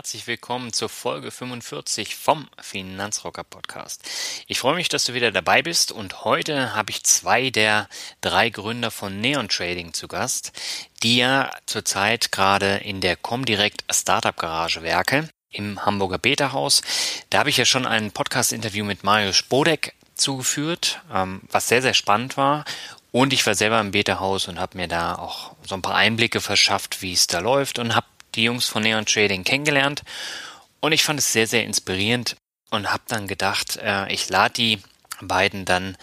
Herzlich willkommen zur Folge 45 vom Finanzrocker Podcast. Ich freue mich, dass du wieder dabei bist und heute habe ich zwei der drei Gründer von Neon Trading zu Gast, die ja zurzeit gerade in der Comdirect Startup Garage werke im Hamburger Beta-Haus. Da habe ich ja schon ein Podcast-Interview mit Mario Spodek zugeführt, ähm, was sehr, sehr spannend war. Und ich war selber im Beta-Haus und habe mir da auch so ein paar Einblicke verschafft, wie es da läuft und habe die Jungs von Neon Trading kennengelernt und ich fand es sehr, sehr inspirierend und habe dann gedacht, äh, ich lade die beiden dann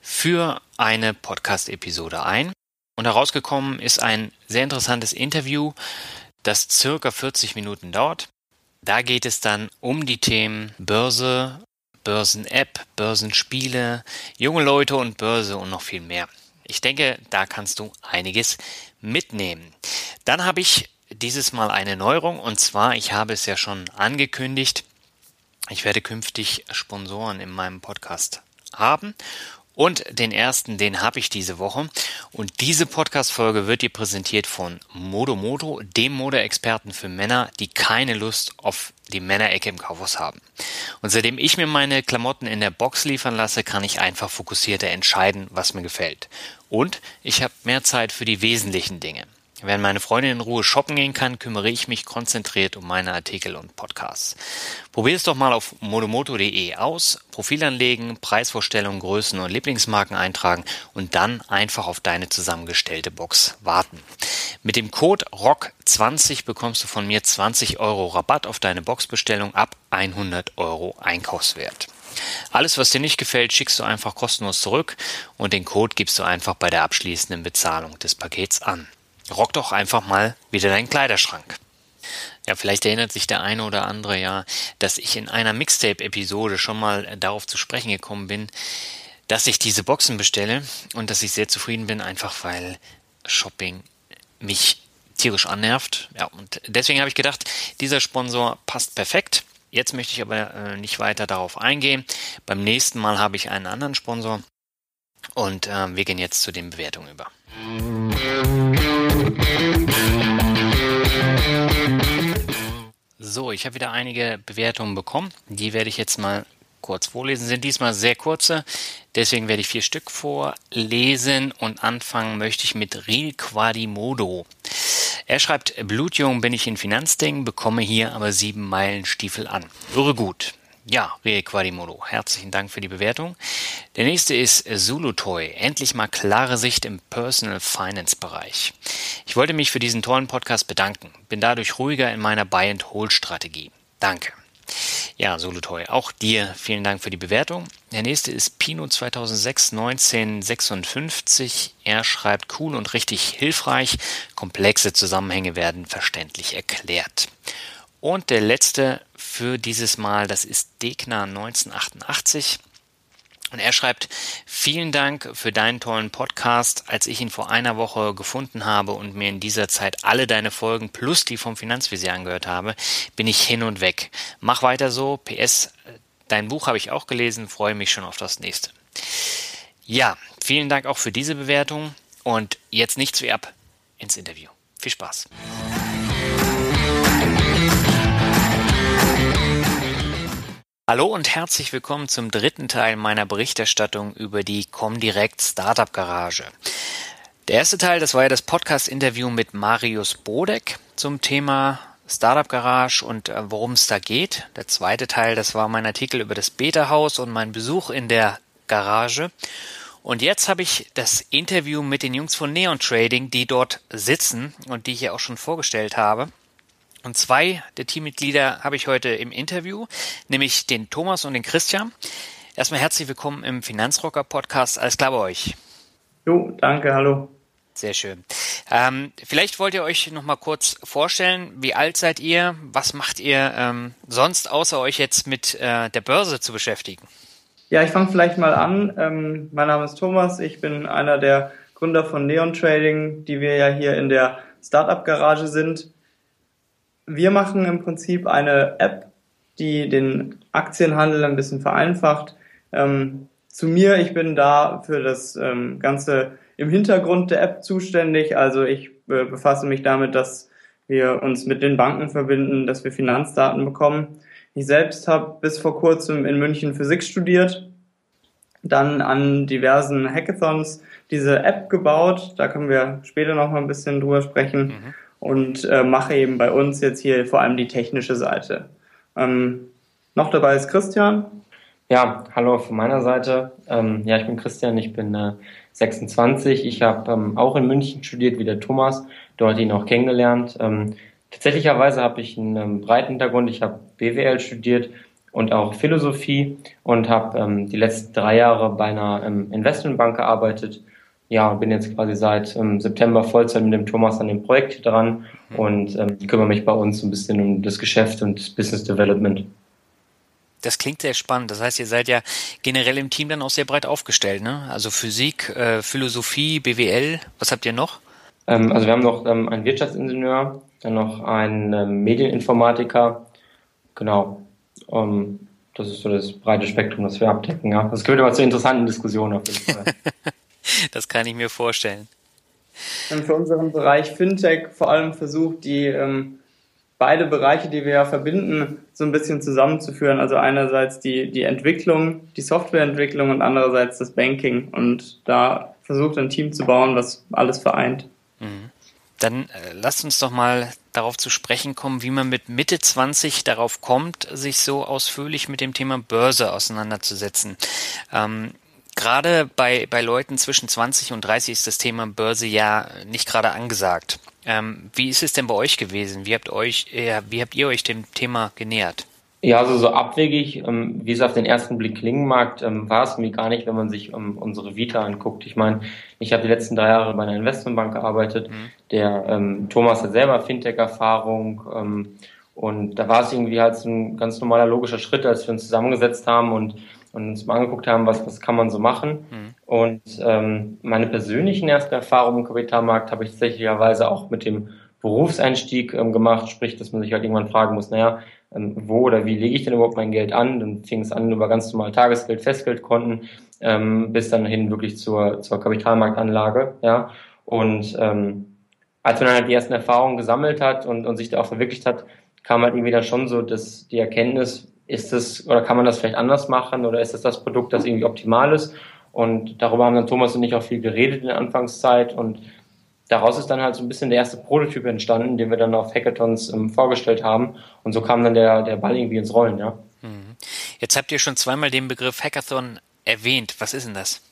für eine Podcast-Episode ein. Und herausgekommen ist ein sehr interessantes Interview, das circa 40 Minuten dauert. Da geht es dann um die Themen Börse, Börsen-App, Börsenspiele, junge Leute und Börse und noch viel mehr. Ich denke, da kannst du einiges mitnehmen. Dann habe ich dieses Mal eine Neuerung und zwar, ich habe es ja schon angekündigt, ich werde künftig Sponsoren in meinem Podcast haben und den ersten, den habe ich diese Woche. Und diese Podcast-Folge wird dir präsentiert von Modo Modo, dem Modeexperten für Männer, die keine Lust auf die Männerecke im Kaufhaus haben. Und seitdem ich mir meine Klamotten in der Box liefern lasse, kann ich einfach fokussierter entscheiden, was mir gefällt. Und ich habe mehr Zeit für die wesentlichen Dinge. Während meine Freundin in Ruhe shoppen gehen kann, kümmere ich mich konzentriert um meine Artikel und Podcasts. Probier es doch mal auf modomoto.de aus, Profil anlegen, Preisvorstellungen, Größen und Lieblingsmarken eintragen und dann einfach auf deine zusammengestellte Box warten. Mit dem Code ROCK20 bekommst du von mir 20 Euro Rabatt auf deine Boxbestellung ab 100 Euro Einkaufswert. Alles, was dir nicht gefällt, schickst du einfach kostenlos zurück und den Code gibst du einfach bei der abschließenden Bezahlung des Pakets an. Rock doch einfach mal wieder deinen Kleiderschrank. Ja, vielleicht erinnert sich der eine oder andere ja, dass ich in einer Mixtape-Episode schon mal darauf zu sprechen gekommen bin, dass ich diese Boxen bestelle und dass ich sehr zufrieden bin, einfach weil Shopping mich tierisch annervt. Ja, und deswegen habe ich gedacht, dieser Sponsor passt perfekt. Jetzt möchte ich aber äh, nicht weiter darauf eingehen. Beim nächsten Mal habe ich einen anderen Sponsor und äh, wir gehen jetzt zu den Bewertungen über. So, ich habe wieder einige Bewertungen bekommen. Die werde ich jetzt mal kurz vorlesen. Sind diesmal sehr kurze, deswegen werde ich vier Stück vorlesen und anfangen möchte ich mit Real Quadimodo. Er schreibt, Blutjung bin ich in Finanzdingen, bekomme hier aber sieben Meilen Stiefel an. Irre gut. Ja, Rie Quadimodo, herzlichen Dank für die Bewertung. Der nächste ist Zulutoy. Endlich mal klare Sicht im Personal Finance Bereich. Ich wollte mich für diesen tollen Podcast bedanken. Bin dadurch ruhiger in meiner Buy-and-Hold-Strategie. Danke. Ja, Zulutoy, auch dir vielen Dank für die Bewertung. Der nächste ist Pino 2006 1956. Er schreibt cool und richtig hilfreich. Komplexe Zusammenhänge werden verständlich erklärt. Und der letzte für dieses Mal, das ist Degner 1988. Und er schreibt, vielen Dank für deinen tollen Podcast. Als ich ihn vor einer Woche gefunden habe und mir in dieser Zeit alle deine Folgen plus die vom Finanzvisier angehört habe, bin ich hin und weg. Mach weiter so. PS, dein Buch habe ich auch gelesen, freue mich schon auf das nächste. Ja, vielen Dank auch für diese Bewertung und jetzt nichts wie ab ins Interview. Viel Spaß. Hallo und herzlich willkommen zum dritten Teil meiner Berichterstattung über die Comdirect Startup Garage. Der erste Teil, das war ja das Podcast-Interview mit Marius Bodek zum Thema Startup Garage und äh, worum es da geht. Der zweite Teil, das war mein Artikel über das Beta-Haus und mein Besuch in der Garage. Und jetzt habe ich das Interview mit den Jungs von Neon Trading, die dort sitzen und die ich ja auch schon vorgestellt habe. Und zwei der Teammitglieder habe ich heute im Interview, nämlich den Thomas und den Christian. Erstmal herzlich willkommen im Finanzrocker Podcast. Alles klar bei euch? Jo, danke, hallo. Sehr schön. Ähm, vielleicht wollt ihr euch noch mal kurz vorstellen, wie alt seid ihr? Was macht ihr ähm, sonst, außer euch jetzt mit äh, der Börse zu beschäftigen? Ja, ich fange vielleicht mal an. Ähm, mein Name ist Thomas. Ich bin einer der Gründer von Neon Trading, die wir ja hier in der Startup Garage sind. Wir machen im Prinzip eine App, die den Aktienhandel ein bisschen vereinfacht. Ähm, zu mir, ich bin da für das ähm, ganze im Hintergrund der App zuständig. Also ich äh, befasse mich damit, dass wir uns mit den Banken verbinden, dass wir Finanzdaten bekommen. Ich selbst habe bis vor kurzem in München Physik studiert, dann an diversen Hackathons diese App gebaut. Da können wir später noch mal ein bisschen drüber sprechen mhm. Und äh, mache eben bei uns jetzt hier vor allem die technische Seite. Ähm, noch dabei ist Christian. Ja, hallo von meiner Seite. Ähm, ja, ich bin Christian, ich bin äh, 26. Ich habe ähm, auch in München studiert, wie der Thomas, dort ihn auch kennengelernt. Ähm, tatsächlicherweise habe ich einen ähm, breiten Hintergrund. Ich habe BWL studiert und auch Philosophie und habe ähm, die letzten drei Jahre bei einer ähm, Investmentbank gearbeitet. Ja, bin jetzt quasi seit ähm, September Vollzeit mit dem Thomas an dem Projekt dran und ähm, kümmere mich bei uns ein bisschen um das Geschäft und Business Development. Das klingt sehr spannend. Das heißt, ihr seid ja generell im Team dann auch sehr breit aufgestellt, ne? Also Physik, äh, Philosophie, BWL. Was habt ihr noch? Ähm, also wir haben noch ähm, einen Wirtschaftsingenieur, dann noch einen ähm, Medieninformatiker. Genau. Um, das ist so das breite Spektrum, das wir abdecken. Ja. Das gehört aber zu interessanten Diskussionen auf jeden Fall. Das kann ich mir vorstellen. Und für unseren Bereich Fintech vor allem versucht, die ähm, beide Bereiche, die wir ja verbinden, so ein bisschen zusammenzuführen. Also einerseits die, die Entwicklung, die Softwareentwicklung und andererseits das Banking. Und da versucht ein Team zu bauen, was alles vereint. Mhm. Dann äh, lasst uns doch mal darauf zu sprechen kommen, wie man mit Mitte 20 darauf kommt, sich so ausführlich mit dem Thema Börse auseinanderzusetzen. Ähm, gerade bei, bei Leuten zwischen 20 und 30 ist das Thema Börse ja nicht gerade angesagt. Ähm, wie ist es denn bei euch gewesen? Wie habt, euch, äh, wie habt ihr euch dem Thema genähert? Ja, also so abwegig, ähm, wie es auf den ersten Blick klingen mag, ähm, war es mir gar nicht, wenn man sich ähm, unsere Vita anguckt. Ich meine, ich habe die letzten drei Jahre bei einer Investmentbank gearbeitet. Mhm. Der ähm, Thomas hat selber Fintech-Erfahrung ähm, und da war es irgendwie halt so ein ganz normaler logischer Schritt, als wir uns zusammengesetzt haben und und uns mal angeguckt haben, was, was kann man so machen. Mhm. Und ähm, meine persönlichen ersten Erfahrungen im Kapitalmarkt habe ich tatsächlicherweise auch mit dem Berufseinstieg ähm, gemacht, sprich, dass man sich halt irgendwann fragen muss, naja, ähm, wo oder wie lege ich denn überhaupt mein Geld an? Dann fing es an über ganz normal Tagesgeld, Festgeldkonten, ähm, bis dann hin wirklich zur, zur Kapitalmarktanlage, ja. Und ähm, als man dann halt die ersten Erfahrungen gesammelt hat und, und sich da auch verwirklicht hat, kam halt irgendwie dann schon so dass die Erkenntnis, ist es, oder kann man das vielleicht anders machen oder ist es das Produkt, das irgendwie optimal ist? Und darüber haben dann Thomas und ich auch viel geredet in der Anfangszeit und daraus ist dann halt so ein bisschen der erste Prototyp entstanden, den wir dann auf Hackathons ähm, vorgestellt haben und so kam dann der, der Ball irgendwie ins Rollen, ja. Mhm. Jetzt habt ihr schon zweimal den Begriff Hackathon erwähnt. Was ist denn das?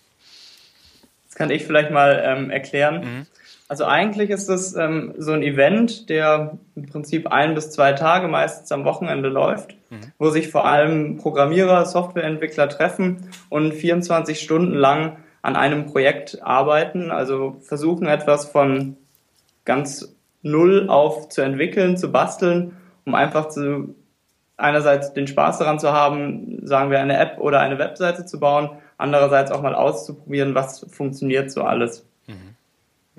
Das kann ich vielleicht mal ähm, erklären. Mhm. Also eigentlich ist es ähm, so ein Event, der im Prinzip ein bis zwei Tage meistens am Wochenende läuft, mhm. wo sich vor allem Programmierer, Softwareentwickler treffen und 24 Stunden lang an einem Projekt arbeiten, also versuchen etwas von ganz null auf zu entwickeln, zu basteln, um einfach zu einerseits den Spaß daran zu haben, sagen wir eine App oder eine Webseite zu bauen, andererseits auch mal auszuprobieren, was funktioniert so alles.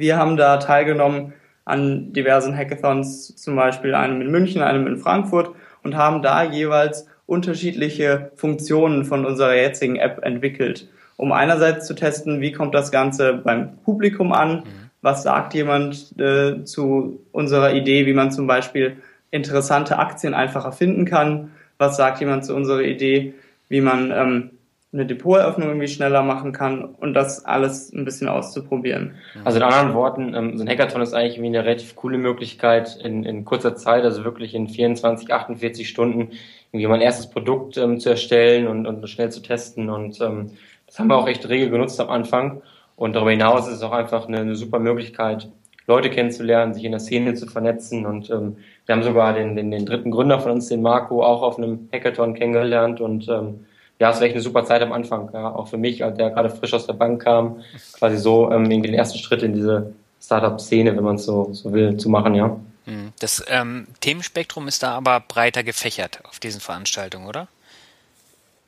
Wir haben da teilgenommen an diversen Hackathons, zum Beispiel einem in München, einem in Frankfurt und haben da jeweils unterschiedliche Funktionen von unserer jetzigen App entwickelt, um einerseits zu testen, wie kommt das Ganze beim Publikum an, mhm. was sagt jemand äh, zu unserer Idee, wie man zum Beispiel interessante Aktien einfacher finden kann, was sagt jemand zu unserer Idee, wie man ähm, eine Depoteröffnung irgendwie schneller machen kann und das alles ein bisschen auszuprobieren. Also in anderen Worten, ähm, so ein Hackathon ist eigentlich eine relativ coole Möglichkeit, in, in kurzer Zeit, also wirklich in 24, 48 Stunden, irgendwie mein erstes Produkt ähm, zu erstellen und, und schnell zu testen. Und ähm, das haben wir auch echt rege genutzt am Anfang. Und darüber hinaus ist es auch einfach eine, eine super Möglichkeit, Leute kennenzulernen, sich in der Szene zu vernetzen. Und ähm, wir haben sogar den, den, den dritten Gründer von uns, den Marco, auch auf einem Hackathon kennengelernt. Und ähm, ja, es war echt eine super Zeit am Anfang, ja, auch für mich, der gerade frisch aus der Bank kam, quasi so ähm, den ersten Schritt in diese Startup-Szene, wenn man es so, so will, zu machen, ja. Hm. Das ähm, Themenspektrum ist da aber breiter gefächert auf diesen Veranstaltungen, oder?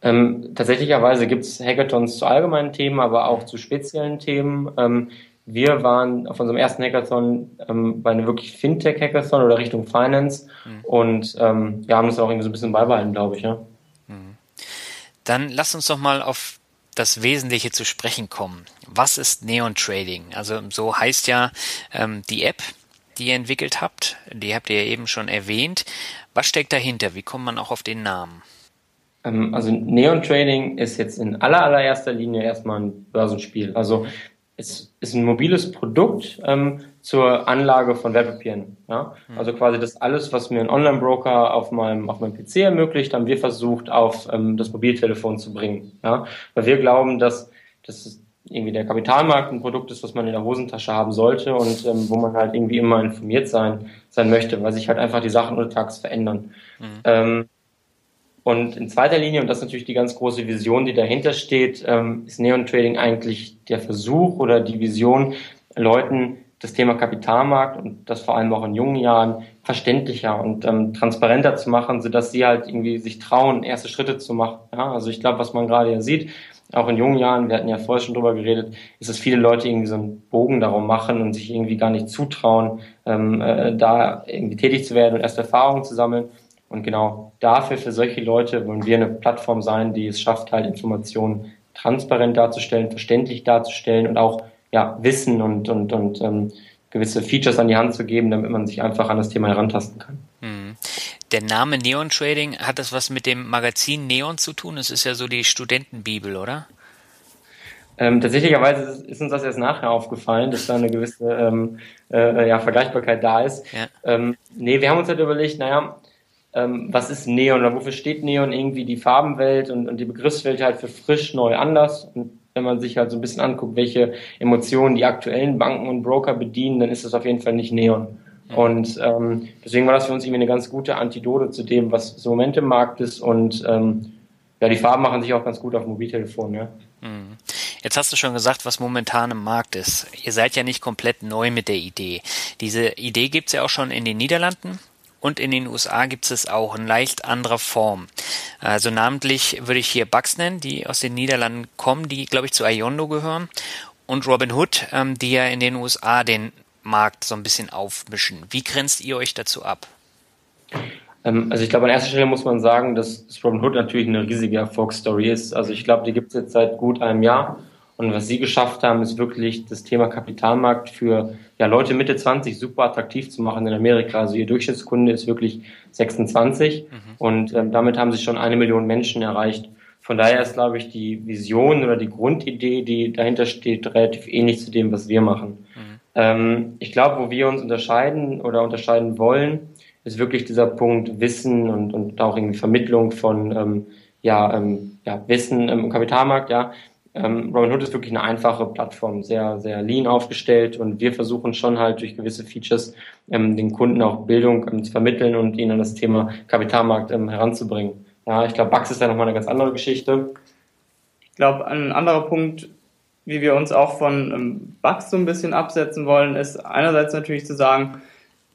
Ähm, tatsächlicherweise gibt es Hackathons zu allgemeinen Themen, aber auch zu speziellen Themen. Ähm, wir waren auf unserem ersten Hackathon ähm, bei einem wirklich Fintech-Hackathon oder Richtung Finance mhm. und ähm, ja, haben das auch irgendwie so ein bisschen beibehalten, glaube ich, ja. Dann lass uns doch mal auf das Wesentliche zu sprechen kommen. Was ist Neon Trading? Also so heißt ja ähm, die App, die ihr entwickelt habt. Die habt ihr ja eben schon erwähnt. Was steckt dahinter? Wie kommt man auch auf den Namen? Ähm, also Neon Trading ist jetzt in aller allererster Linie erstmal ein Börsenspiel. Also es ist ein mobiles Produkt, ähm, zur Anlage von Wertpapieren. Ja? Mhm. Also quasi das alles, was mir ein Online-Broker auf meinem, auf meinem PC ermöglicht, haben wir versucht, auf ähm, das Mobiltelefon zu bringen. Ja? Weil wir glauben, dass, dass irgendwie der Kapitalmarkt ein Produkt ist, was man in der Hosentasche haben sollte und ähm, wo man halt irgendwie immer informiert sein, sein möchte, weil sich halt einfach die Sachen untertags verändern. Mhm. Ähm, und in zweiter Linie, und das ist natürlich die ganz große Vision, die dahinter steht, ähm, ist Neon Trading eigentlich der Versuch oder die Vision, Leuten das Thema Kapitalmarkt und das vor allem auch in jungen Jahren verständlicher und ähm, transparenter zu machen, so dass sie halt irgendwie sich trauen, erste Schritte zu machen. Ja, also ich glaube, was man gerade ja sieht, auch in jungen Jahren, wir hatten ja vorher schon drüber geredet, ist, dass viele Leute irgendwie so einen Bogen darum machen und sich irgendwie gar nicht zutrauen, ähm, äh, da irgendwie tätig zu werden und erste Erfahrungen zu sammeln. Und genau dafür, für solche Leute, wollen wir eine Plattform sein, die es schafft, halt Informationen transparent darzustellen, verständlich darzustellen und auch ja, Wissen und, und, und ähm, gewisse Features an die Hand zu geben, damit man sich einfach an das Thema herantasten kann. Hm. Der Name Neon Trading, hat das was mit dem Magazin Neon zu tun? Es ist ja so die Studentenbibel, oder? Ähm, tatsächlicherweise ist uns das erst nachher aufgefallen, dass da eine gewisse ähm, äh, ja, Vergleichbarkeit da ist. Ja. Ähm, nee, wir haben uns halt überlegt, naja, ähm, was ist Neon oder wofür steht Neon irgendwie die Farbenwelt und, und die Begriffswelt halt für frisch, neu, anders. Und wenn man sich halt so ein bisschen anguckt, welche Emotionen die aktuellen Banken und Broker bedienen, dann ist das auf jeden Fall nicht Neon. Und ähm, deswegen war das für uns irgendwie eine ganz gute Antidote zu dem, was so im Moment im Markt ist. Und ähm, ja, die Farben machen sich auch ganz gut auf Mobiltelefon. Ja. Mhm. Jetzt hast du schon gesagt, was momentan im Markt ist. Ihr seid ja nicht komplett neu mit der Idee. Diese Idee gibt's ja auch schon in den Niederlanden und in den USA gibt es auch in leicht anderer Form. Also namentlich würde ich hier Bugs nennen, die aus den Niederlanden kommen, die, glaube ich, zu Iondo gehören. Und Robinhood, ähm, die ja in den USA den Markt so ein bisschen aufmischen. Wie grenzt ihr euch dazu ab? Ähm, also ich glaube, an erster Stelle muss man sagen, dass Robinhood natürlich eine riesige Erfolgsstory ist. Also ich glaube, die gibt es jetzt seit gut einem Jahr. Und was sie geschafft haben, ist wirklich das Thema Kapitalmarkt für ja, Leute Mitte 20 super attraktiv zu machen in Amerika. Also ihr Durchschnittskunde ist wirklich 26 mhm. und ähm, damit haben sie schon eine Million Menschen erreicht. Von daher ist, glaube ich, die Vision oder die Grundidee, die dahinter steht, relativ ähnlich zu dem, was wir machen. Mhm. Ähm, ich glaube, wo wir uns unterscheiden oder unterscheiden wollen, ist wirklich dieser Punkt Wissen und, und auch irgendwie Vermittlung von ähm, ja, ähm, ja, Wissen im Kapitalmarkt, ja. Ähm, Robinhood ist wirklich eine einfache Plattform, sehr, sehr lean aufgestellt und wir versuchen schon halt durch gewisse Features ähm, den Kunden auch Bildung ähm, zu vermitteln und ihnen an das Thema Kapitalmarkt ähm, heranzubringen. Ja, ich glaube, Bax ist ja nochmal eine ganz andere Geschichte. Ich glaube, ein anderer Punkt, wie wir uns auch von ähm, Bugs so ein bisschen absetzen wollen, ist einerseits natürlich zu sagen,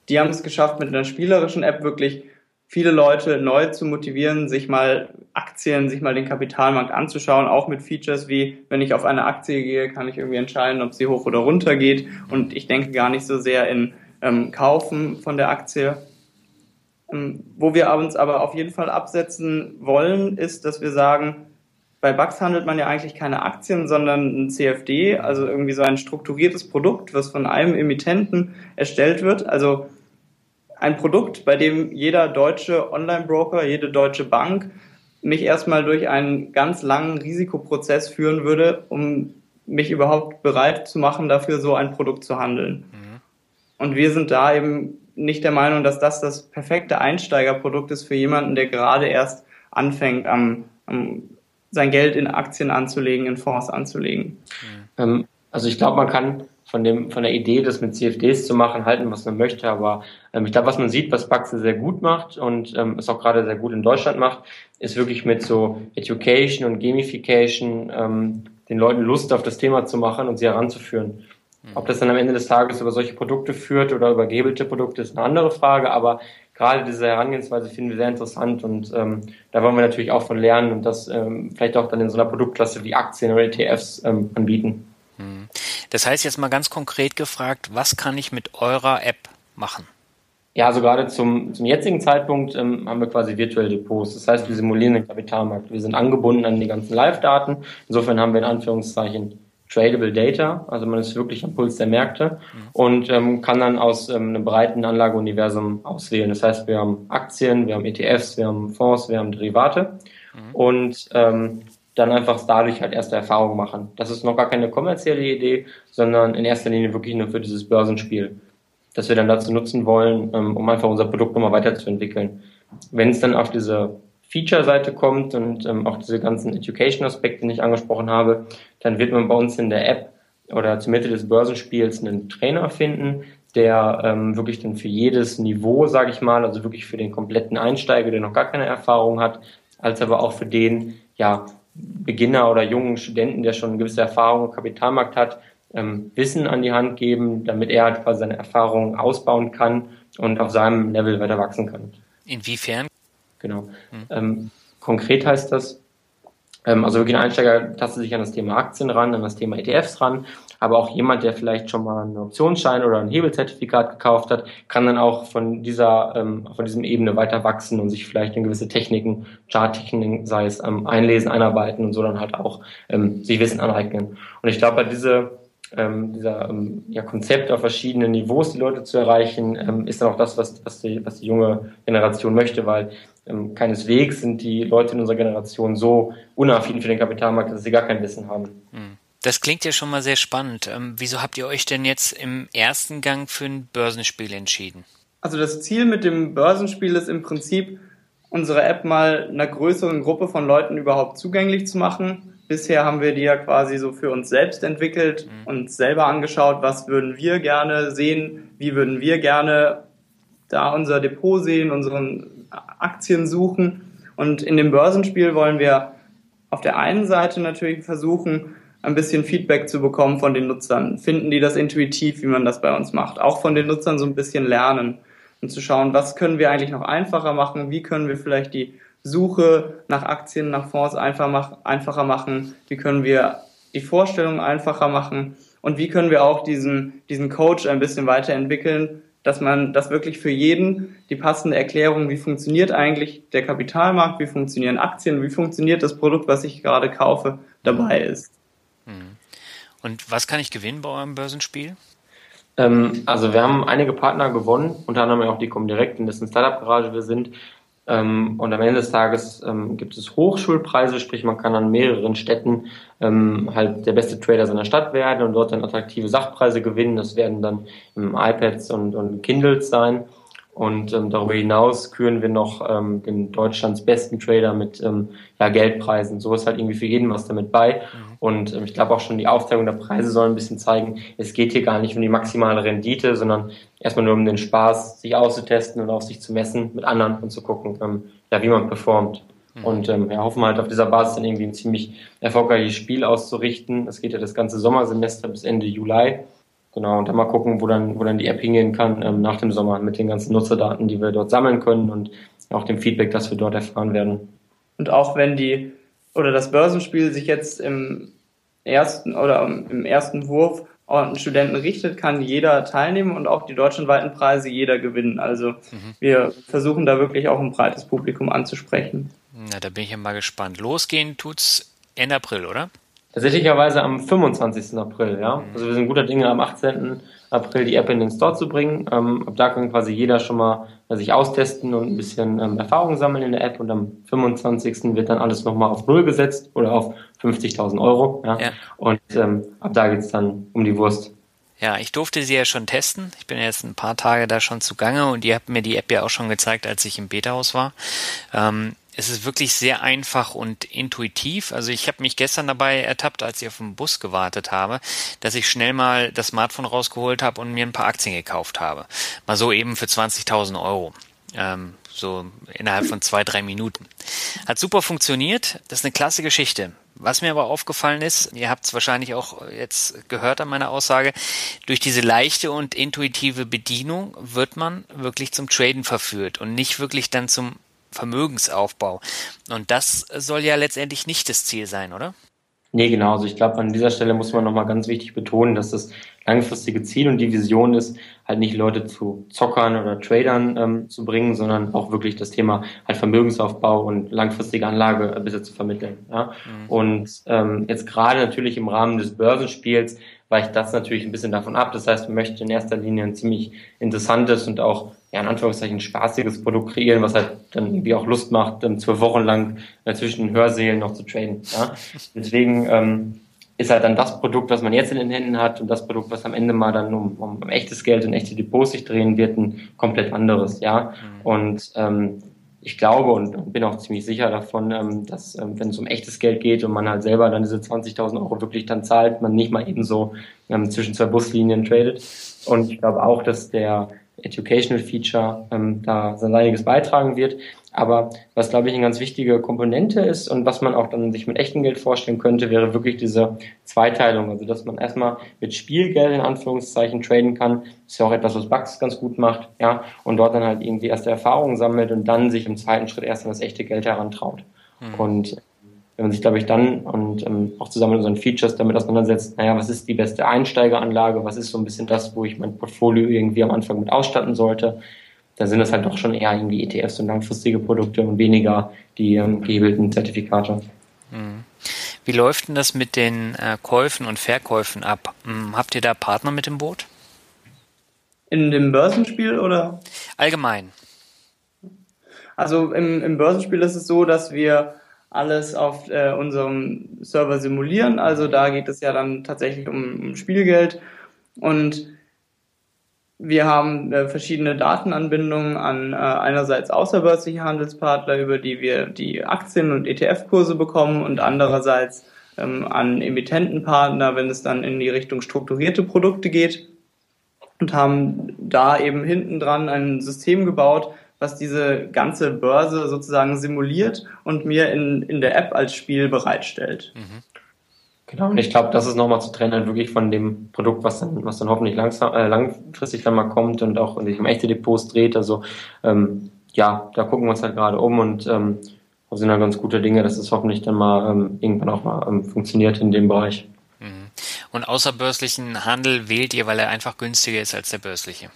die haben es geschafft, mit einer spielerischen App wirklich viele Leute neu zu motivieren, sich mal Aktien, sich mal den Kapitalmarkt anzuschauen, auch mit Features wie, wenn ich auf eine Aktie gehe, kann ich irgendwie entscheiden, ob sie hoch oder runter geht. Und ich denke gar nicht so sehr in ähm, Kaufen von der Aktie. Ähm, wo wir uns aber auf jeden Fall absetzen wollen, ist, dass wir sagen, bei Bugs handelt man ja eigentlich keine Aktien, sondern ein CFD, also irgendwie so ein strukturiertes Produkt, was von einem Emittenten erstellt wird. Also ein Produkt, bei dem jeder deutsche Online-Broker, jede deutsche Bank mich erstmal durch einen ganz langen Risikoprozess führen würde, um mich überhaupt bereit zu machen, dafür so ein Produkt zu handeln. Mhm. Und wir sind da eben nicht der Meinung, dass das das perfekte Einsteigerprodukt ist für jemanden, der gerade erst anfängt, am, am sein Geld in Aktien anzulegen, in Fonds anzulegen. Mhm. Ähm, also ich glaube, man kann von dem von der Idee, das mit CFDs zu machen, halten, was man möchte. Aber ähm, ich glaube, was man sieht, was Baxe sehr gut macht und ähm, es auch gerade sehr gut in Deutschland macht, ist wirklich mit so Education und Gamification ähm, den Leuten Lust auf das Thema zu machen und sie heranzuführen. Mhm. Ob das dann am Ende des Tages über solche Produkte führt oder über gehebelte Produkte, ist eine andere Frage. Aber gerade diese Herangehensweise finden wir sehr interessant und ähm, da wollen wir natürlich auch von lernen und das ähm, vielleicht auch dann in so einer Produktklasse wie Aktien oder ETFs ähm, anbieten. Mhm. Das heißt jetzt mal ganz konkret gefragt, was kann ich mit eurer App machen? Ja, also gerade zum, zum jetzigen Zeitpunkt ähm, haben wir quasi virtuelle Depots. Das heißt, wir simulieren den Kapitalmarkt. Wir sind angebunden an die ganzen Live-Daten. Insofern haben wir in Anführungszeichen tradable Data, also man ist wirklich am Puls der Märkte mhm. und ähm, kann dann aus ähm, einem breiten Anlageuniversum auswählen. Das heißt, wir haben Aktien, wir haben ETFs, wir haben Fonds, wir haben Derivate mhm. und ähm, dann einfach dadurch halt erste Erfahrungen machen. Das ist noch gar keine kommerzielle Idee, sondern in erster Linie wirklich nur für dieses Börsenspiel, das wir dann dazu nutzen wollen, ähm, um einfach unser Produkt nochmal weiterzuentwickeln. Wenn es dann auf diese Feature-Seite kommt und ähm, auch diese ganzen Education-Aspekte, die ich angesprochen habe, dann wird man bei uns in der App oder zur Mitte des Börsenspiels einen Trainer finden, der ähm, wirklich dann für jedes Niveau, sage ich mal, also wirklich für den kompletten Einsteiger, der noch gar keine Erfahrung hat, als aber auch für den, ja, Beginner oder jungen Studenten, der schon eine gewisse Erfahrung im Kapitalmarkt hat, ähm, Wissen an die Hand geben, damit er halt quasi seine Erfahrungen ausbauen kann und auf seinem Level weiter wachsen kann. Inwiefern? Genau. Hm. Ähm, konkret heißt das, ähm, also wirklich ein Einsteiger tastet sich an das Thema Aktien ran, an das Thema ETFs ran, aber auch jemand, der vielleicht schon mal einen Optionsschein oder ein Hebelzertifikat gekauft hat, kann dann auch von dieser, ähm, von diesem Ebene weiter wachsen und sich vielleicht in gewisse Techniken, Charttechniken, sei es ähm, einlesen, einarbeiten und so dann halt auch ähm, sich Wissen aneignen. Und ich glaube, diese ähm, dieser ähm, ja, Konzept auf verschiedenen Niveaus die Leute zu erreichen, ähm, ist dann auch das, was, was, die, was die junge Generation möchte, weil ähm, keineswegs sind die Leute in unserer Generation so unaffin für den Kapitalmarkt, dass sie gar kein Wissen haben. Hm. Das klingt ja schon mal sehr spannend. Ähm, wieso habt ihr euch denn jetzt im ersten Gang für ein Börsenspiel entschieden? Also das Ziel mit dem Börsenspiel ist im Prinzip, unsere App mal einer größeren Gruppe von Leuten überhaupt zugänglich zu machen. Bisher haben wir die ja quasi so für uns selbst entwickelt, mhm. uns selber angeschaut, was würden wir gerne sehen, wie würden wir gerne da unser Depot sehen, unseren Aktien suchen. Und in dem Börsenspiel wollen wir auf der einen Seite natürlich versuchen, ein bisschen Feedback zu bekommen von den Nutzern. Finden die das intuitiv, wie man das bei uns macht? Auch von den Nutzern so ein bisschen lernen und zu schauen, was können wir eigentlich noch einfacher machen? Wie können wir vielleicht die Suche nach Aktien, nach Fonds einfacher machen? Wie können wir die Vorstellung einfacher machen? Und wie können wir auch diesen, diesen Coach ein bisschen weiterentwickeln, dass man das wirklich für jeden die passende Erklärung, wie funktioniert eigentlich der Kapitalmarkt, wie funktionieren Aktien, wie funktioniert das Produkt, was ich gerade kaufe, dabei ist. Mhm. Und was kann ich gewinnen bei eurem Börsenspiel? Ähm, also wir haben einige Partner gewonnen, unter anderem auch die Comdirect, in dessen Startup-Garage wir sind. Ähm, und am Ende des Tages ähm, gibt es Hochschulpreise, sprich man kann an mehreren Städten ähm, halt der beste Trader seiner Stadt werden und dort dann attraktive Sachpreise gewinnen. Das werden dann iPads und, und Kindles sein. Und ähm, darüber hinaus küren wir noch ähm, den Deutschlands besten Trader mit ähm, ja, Geldpreisen. So ist halt irgendwie für jeden was damit bei. Mhm. Und ähm, ich glaube auch schon die Aufteilung der Preise soll ein bisschen zeigen, es geht hier gar nicht um die maximale Rendite, sondern erstmal nur um den Spaß, sich auszutesten und auch sich zu messen mit anderen und zu gucken, ähm, ja, wie man performt. Mhm. Und ähm, ja, hoffen halt auf dieser Basis dann irgendwie ein ziemlich erfolgreiches Spiel auszurichten. Es geht ja das ganze Sommersemester bis Ende Juli. Genau, und dann mal gucken, wo dann, wo dann die App hingehen kann ähm, nach dem Sommer mit den ganzen Nutzerdaten, die wir dort sammeln können und auch dem Feedback, das wir dort erfahren werden. Und auch wenn die oder das Börsenspiel sich jetzt im ersten oder im ersten Wurf an Studenten richtet, kann jeder teilnehmen und auch die deutschlandweiten Preise jeder gewinnen. Also mhm. wir versuchen da wirklich auch ein breites Publikum anzusprechen. Na, da bin ich ja mal gespannt. Losgehen tut's Ende April, oder? Tatsächlicherweise am 25. April, ja. Also wir sind guter Dinge am 18. April die App in den Store zu bringen. Ähm, ab da kann quasi jeder schon mal äh, sich austesten und ein bisschen ähm, Erfahrung sammeln in der App und am 25. wird dann alles nochmal auf Null gesetzt oder auf 50.000 Euro. Ja? ja. Und ähm, ab da geht's dann um die Wurst. Ja, ich durfte sie ja schon testen. Ich bin jetzt ein paar Tage da schon zugange und ihr habt mir die App ja auch schon gezeigt, als ich im Beta-Haus war. Ähm, es ist wirklich sehr einfach und intuitiv. Also ich habe mich gestern dabei ertappt, als ich auf den Bus gewartet habe, dass ich schnell mal das Smartphone rausgeholt habe und mir ein paar Aktien gekauft habe. Mal so eben für 20.000 Euro. Ähm, so innerhalb von zwei, drei Minuten. Hat super funktioniert. Das ist eine klasse Geschichte. Was mir aber aufgefallen ist, ihr habt es wahrscheinlich auch jetzt gehört an meiner Aussage, durch diese leichte und intuitive Bedienung wird man wirklich zum Traden verführt und nicht wirklich dann zum Vermögensaufbau. Und das soll ja letztendlich nicht das Ziel sein, oder? Nee, genau. Also ich glaube, an dieser Stelle muss man nochmal ganz wichtig betonen, dass das langfristige Ziel und die Vision ist, halt nicht Leute zu Zockern oder Tradern ähm, zu bringen, sondern auch wirklich das Thema halt Vermögensaufbau und langfristige Anlage ein bisschen zu vermitteln. Ja? Mhm. Und ähm, jetzt gerade natürlich im Rahmen des Börsenspiels weicht das natürlich ein bisschen davon ab. Das heißt, man möchte in erster Linie ein ziemlich interessantes und auch ja, in Anführungszeichen spaßiges Produkt kreieren, was halt dann irgendwie auch Lust macht, dann zwölf Wochen lang äh, zwischen den Hörsälen noch zu traden. Ja? Deswegen ähm, ist halt dann das Produkt, was man jetzt in den Händen hat und das Produkt, was am Ende mal dann um, um, um echtes Geld und echte Depots sich drehen wird, ein komplett anderes, ja. Mhm. Und ähm, ich glaube und bin auch ziemlich sicher davon, ähm, dass ähm, wenn es um echtes Geld geht und man halt selber dann diese 20.000 Euro wirklich dann zahlt, man nicht mal eben so ähm, zwischen zwei Buslinien tradet. Und ich glaube auch, dass der Educational Feature ähm, da sein einiges beitragen wird. Aber was, glaube ich, eine ganz wichtige Komponente ist und was man auch dann sich mit echtem Geld vorstellen könnte, wäre wirklich diese Zweiteilung. Also, dass man erstmal mit Spielgeld in Anführungszeichen traden kann. Das ist ja auch etwas, was Bugs ganz gut macht, ja. Und dort dann halt irgendwie erste Erfahrungen sammelt und dann sich im zweiten Schritt erst an das echte Geld herantraut. Mhm. Und wenn man sich, glaube ich, dann und ähm, auch zusammen mit unseren Features damit auseinandersetzt, naja, was ist die beste Einsteigeranlage, was ist so ein bisschen das, wo ich mein Portfolio irgendwie am Anfang mit ausstatten sollte, dann sind das halt doch schon eher irgendwie ETFs und langfristige Produkte und weniger die ähm, gehebelten Zertifikate. Mhm. Wie läuft denn das mit den äh, Käufen und Verkäufen ab? Hm, habt ihr da Partner mit im Boot? In dem Börsenspiel oder? Allgemein. Also im, im Börsenspiel ist es so, dass wir alles auf äh, unserem Server simulieren. Also da geht es ja dann tatsächlich um, um Spielgeld. Und wir haben äh, verschiedene Datenanbindungen an äh, einerseits außerbörsliche Handelspartner, über die wir die Aktien- und ETF-Kurse bekommen und andererseits ähm, an Emittentenpartner, wenn es dann in die Richtung strukturierte Produkte geht und haben da eben hinten dran ein System gebaut, was diese ganze Börse sozusagen simuliert und mir in, in der App als Spiel bereitstellt. Mhm. Genau, und ich glaube, das ist nochmal zu trennen wirklich von dem Produkt, was dann, was dann hoffentlich langsam, äh, langfristig dann mal kommt und auch sich um echte Depots dreht. Also ähm, ja, da gucken wir uns halt gerade um und ähm, sind da ganz gute Dinge, dass es hoffentlich dann mal ähm, irgendwann auch mal ähm, funktioniert in dem Bereich. Mhm. Und außerbörslichen Handel wählt ihr, weil er einfach günstiger ist als der börsliche?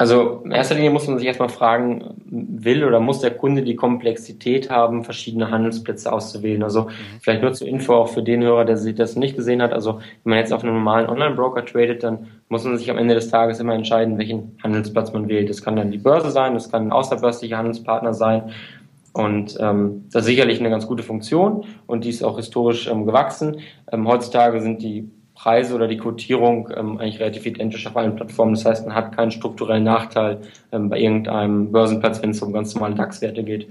Also in erster Linie muss man sich erstmal fragen, will oder muss der Kunde die Komplexität haben, verschiedene Handelsplätze auszuwählen? Also mhm. vielleicht nur zur Info auch für den Hörer, der sich das nicht gesehen hat. Also wenn man jetzt auf einem normalen Online-Broker tradet, dann muss man sich am Ende des Tages immer entscheiden, welchen Handelsplatz man wählt. Das kann dann die Börse sein, das kann ein außerbörslicher Handelspartner sein. Und ähm, das ist sicherlich eine ganz gute Funktion und die ist auch historisch ähm, gewachsen. Ähm, heutzutage sind die Preise oder die Quotierung ähm, eigentlich relativ identisch auf allen Plattformen. Das heißt, man hat keinen strukturellen Nachteil ähm, bei irgendeinem Börsenplatz, wenn es um ganz normale DAX-Werte geht.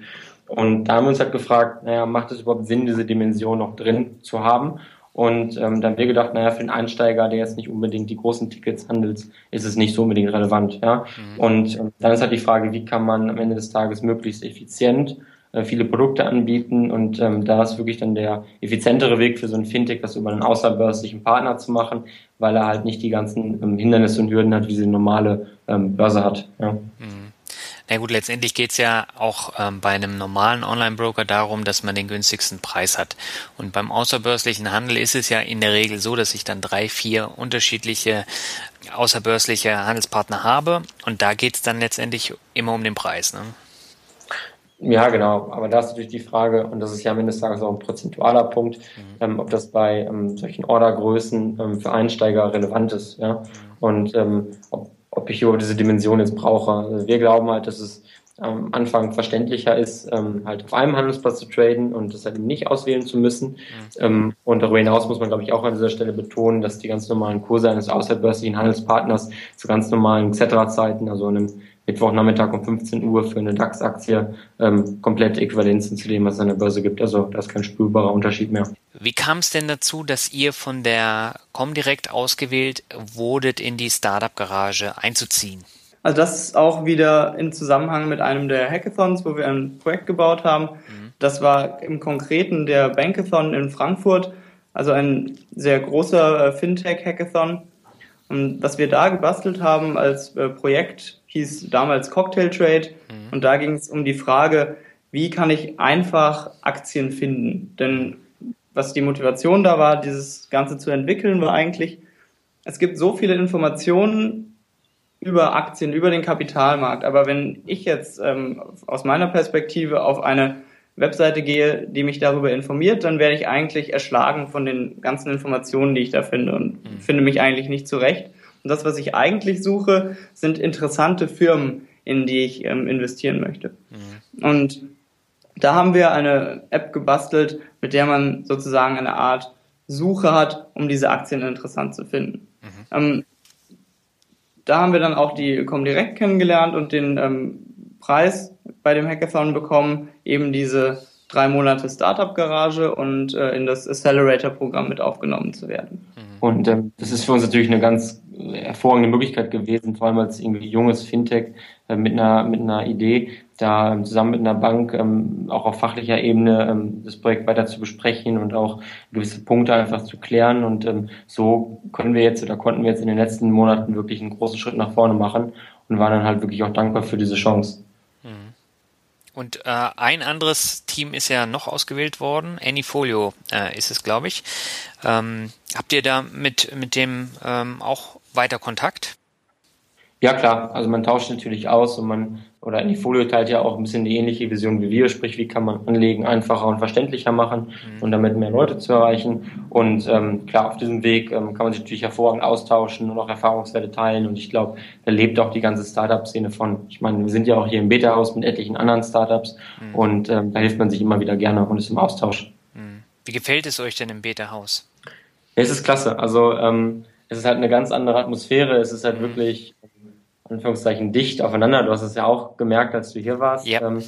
Und da haben wir uns halt gefragt, naja, macht es überhaupt Sinn, diese Dimension noch drin zu haben? Und ähm, dann haben wir gedacht, naja, für den Einsteiger, der jetzt nicht unbedingt die großen Tickets handelt, ist es nicht so unbedingt relevant. Ja? Mhm. Und ähm, dann ist halt die Frage, wie kann man am Ende des Tages möglichst effizient viele Produkte anbieten und ähm, da ist wirklich dann der effizientere Weg für so ein Fintech, das über einen außerbörslichen Partner zu machen, weil er halt nicht die ganzen ähm, Hindernisse und Hürden hat, wie sie eine normale ähm, Börse hat. Ja. Mhm. Na gut, letztendlich geht's ja auch ähm, bei einem normalen Online-Broker darum, dass man den günstigsten Preis hat. Und beim außerbörslichen Handel ist es ja in der Regel so, dass ich dann drei, vier unterschiedliche außerbörsliche Handelspartner habe. Und da geht's dann letztendlich immer um den Preis. Ne? Ja, genau. Aber da ist natürlich die Frage, und das ist ja am Ende des Tages auch ein prozentualer Punkt, mhm. ähm, ob das bei ähm, solchen Ordergrößen ähm, für Einsteiger relevant ist. Ja? Mhm. Und ähm, ob, ob ich über diese Dimension jetzt brauche. Also wir glauben halt, dass es am Anfang verständlicher ist, ähm, halt auf einem Handelsplatz zu traden und das halt eben nicht auswählen zu müssen. Mhm. Ähm, und darüber hinaus muss man, glaube ich, auch an dieser Stelle betonen, dass die ganz normalen Kurse eines außerbörslichen Handelspartners zu ganz normalen Xetra-Zeiten, also einem Mittwochnachmittag um 15 Uhr für eine DAX-Aktie ähm, komplett äquivalent sind zu dem, was es an der Börse gibt. Also da ist kein spürbarer Unterschied mehr. Wie kam es denn dazu, dass ihr von der Comdirect ausgewählt wurdet, in die Startup-Garage einzuziehen? Also das ist auch wieder in Zusammenhang mit einem der Hackathons, wo wir ein Projekt gebaut haben. Mhm. Das war im Konkreten der Bankathon in Frankfurt, also ein sehr großer äh, Fintech-Hackathon. Und was wir da gebastelt haben als äh, Projekt hieß damals Cocktail Trade. Mhm. Und da ging es um die Frage, wie kann ich einfach Aktien finden? Denn was die Motivation da war, dieses Ganze zu entwickeln, war eigentlich, es gibt so viele Informationen über Aktien, über den Kapitalmarkt. Aber wenn ich jetzt ähm, aus meiner Perspektive auf eine Webseite gehe, die mich darüber informiert, dann werde ich eigentlich erschlagen von den ganzen Informationen, die ich da finde und mhm. finde mich eigentlich nicht zurecht. Und das, was ich eigentlich suche, sind interessante Firmen, in die ich ähm, investieren möchte. Mhm. Und da haben wir eine App gebastelt, mit der man sozusagen eine Art Suche hat, um diese Aktien interessant zu finden. Mhm. Ähm, da haben wir dann auch die Comdirect kennengelernt und den ähm, Preis bei dem Hackathon bekommen, eben diese drei Monate Startup-Garage und äh, in das Accelerator-Programm mit aufgenommen zu werden. Mhm. Und ähm, das ist für uns natürlich eine ganz hervorragende Möglichkeit gewesen, vor allem als irgendwie junges Fintech äh, mit einer mit einer Idee, da ähm, zusammen mit einer Bank ähm, auch auf fachlicher Ebene ähm, das Projekt weiter zu besprechen und auch gewisse Punkte einfach zu klären. Und ähm, so können wir jetzt oder konnten wir jetzt in den letzten Monaten wirklich einen großen Schritt nach vorne machen und waren dann halt wirklich auch dankbar für diese Chance. Und äh, ein anderes Team ist ja noch ausgewählt worden. Anyfolio äh, ist es, glaube ich. Ähm, habt ihr da mit, mit dem ähm, auch weiter Kontakt? Ja, klar. Also man tauscht natürlich aus und man, oder in die Folio teilt ja auch ein bisschen die ähnliche Vision wie wir, sprich, wie kann man Anlegen einfacher und verständlicher machen mhm. und damit mehr Leute zu erreichen. Und ähm, klar, auf diesem Weg ähm, kann man sich natürlich hervorragend austauschen und auch Erfahrungswerte teilen. Und ich glaube, da lebt auch die ganze Startup-Szene von. Ich meine, wir sind ja auch hier im Beta-Haus mit etlichen anderen Startups mhm. und ähm, da hilft man sich immer wieder gerne und ist im Austausch. Mhm. Wie gefällt es euch denn im Beta-Haus? Ja, es ist klasse. Also ähm, es ist halt eine ganz andere Atmosphäre. Es ist halt wirklich Anführungszeichen dicht aufeinander. Du hast es ja auch gemerkt, als du hier warst. Ja. Ähm,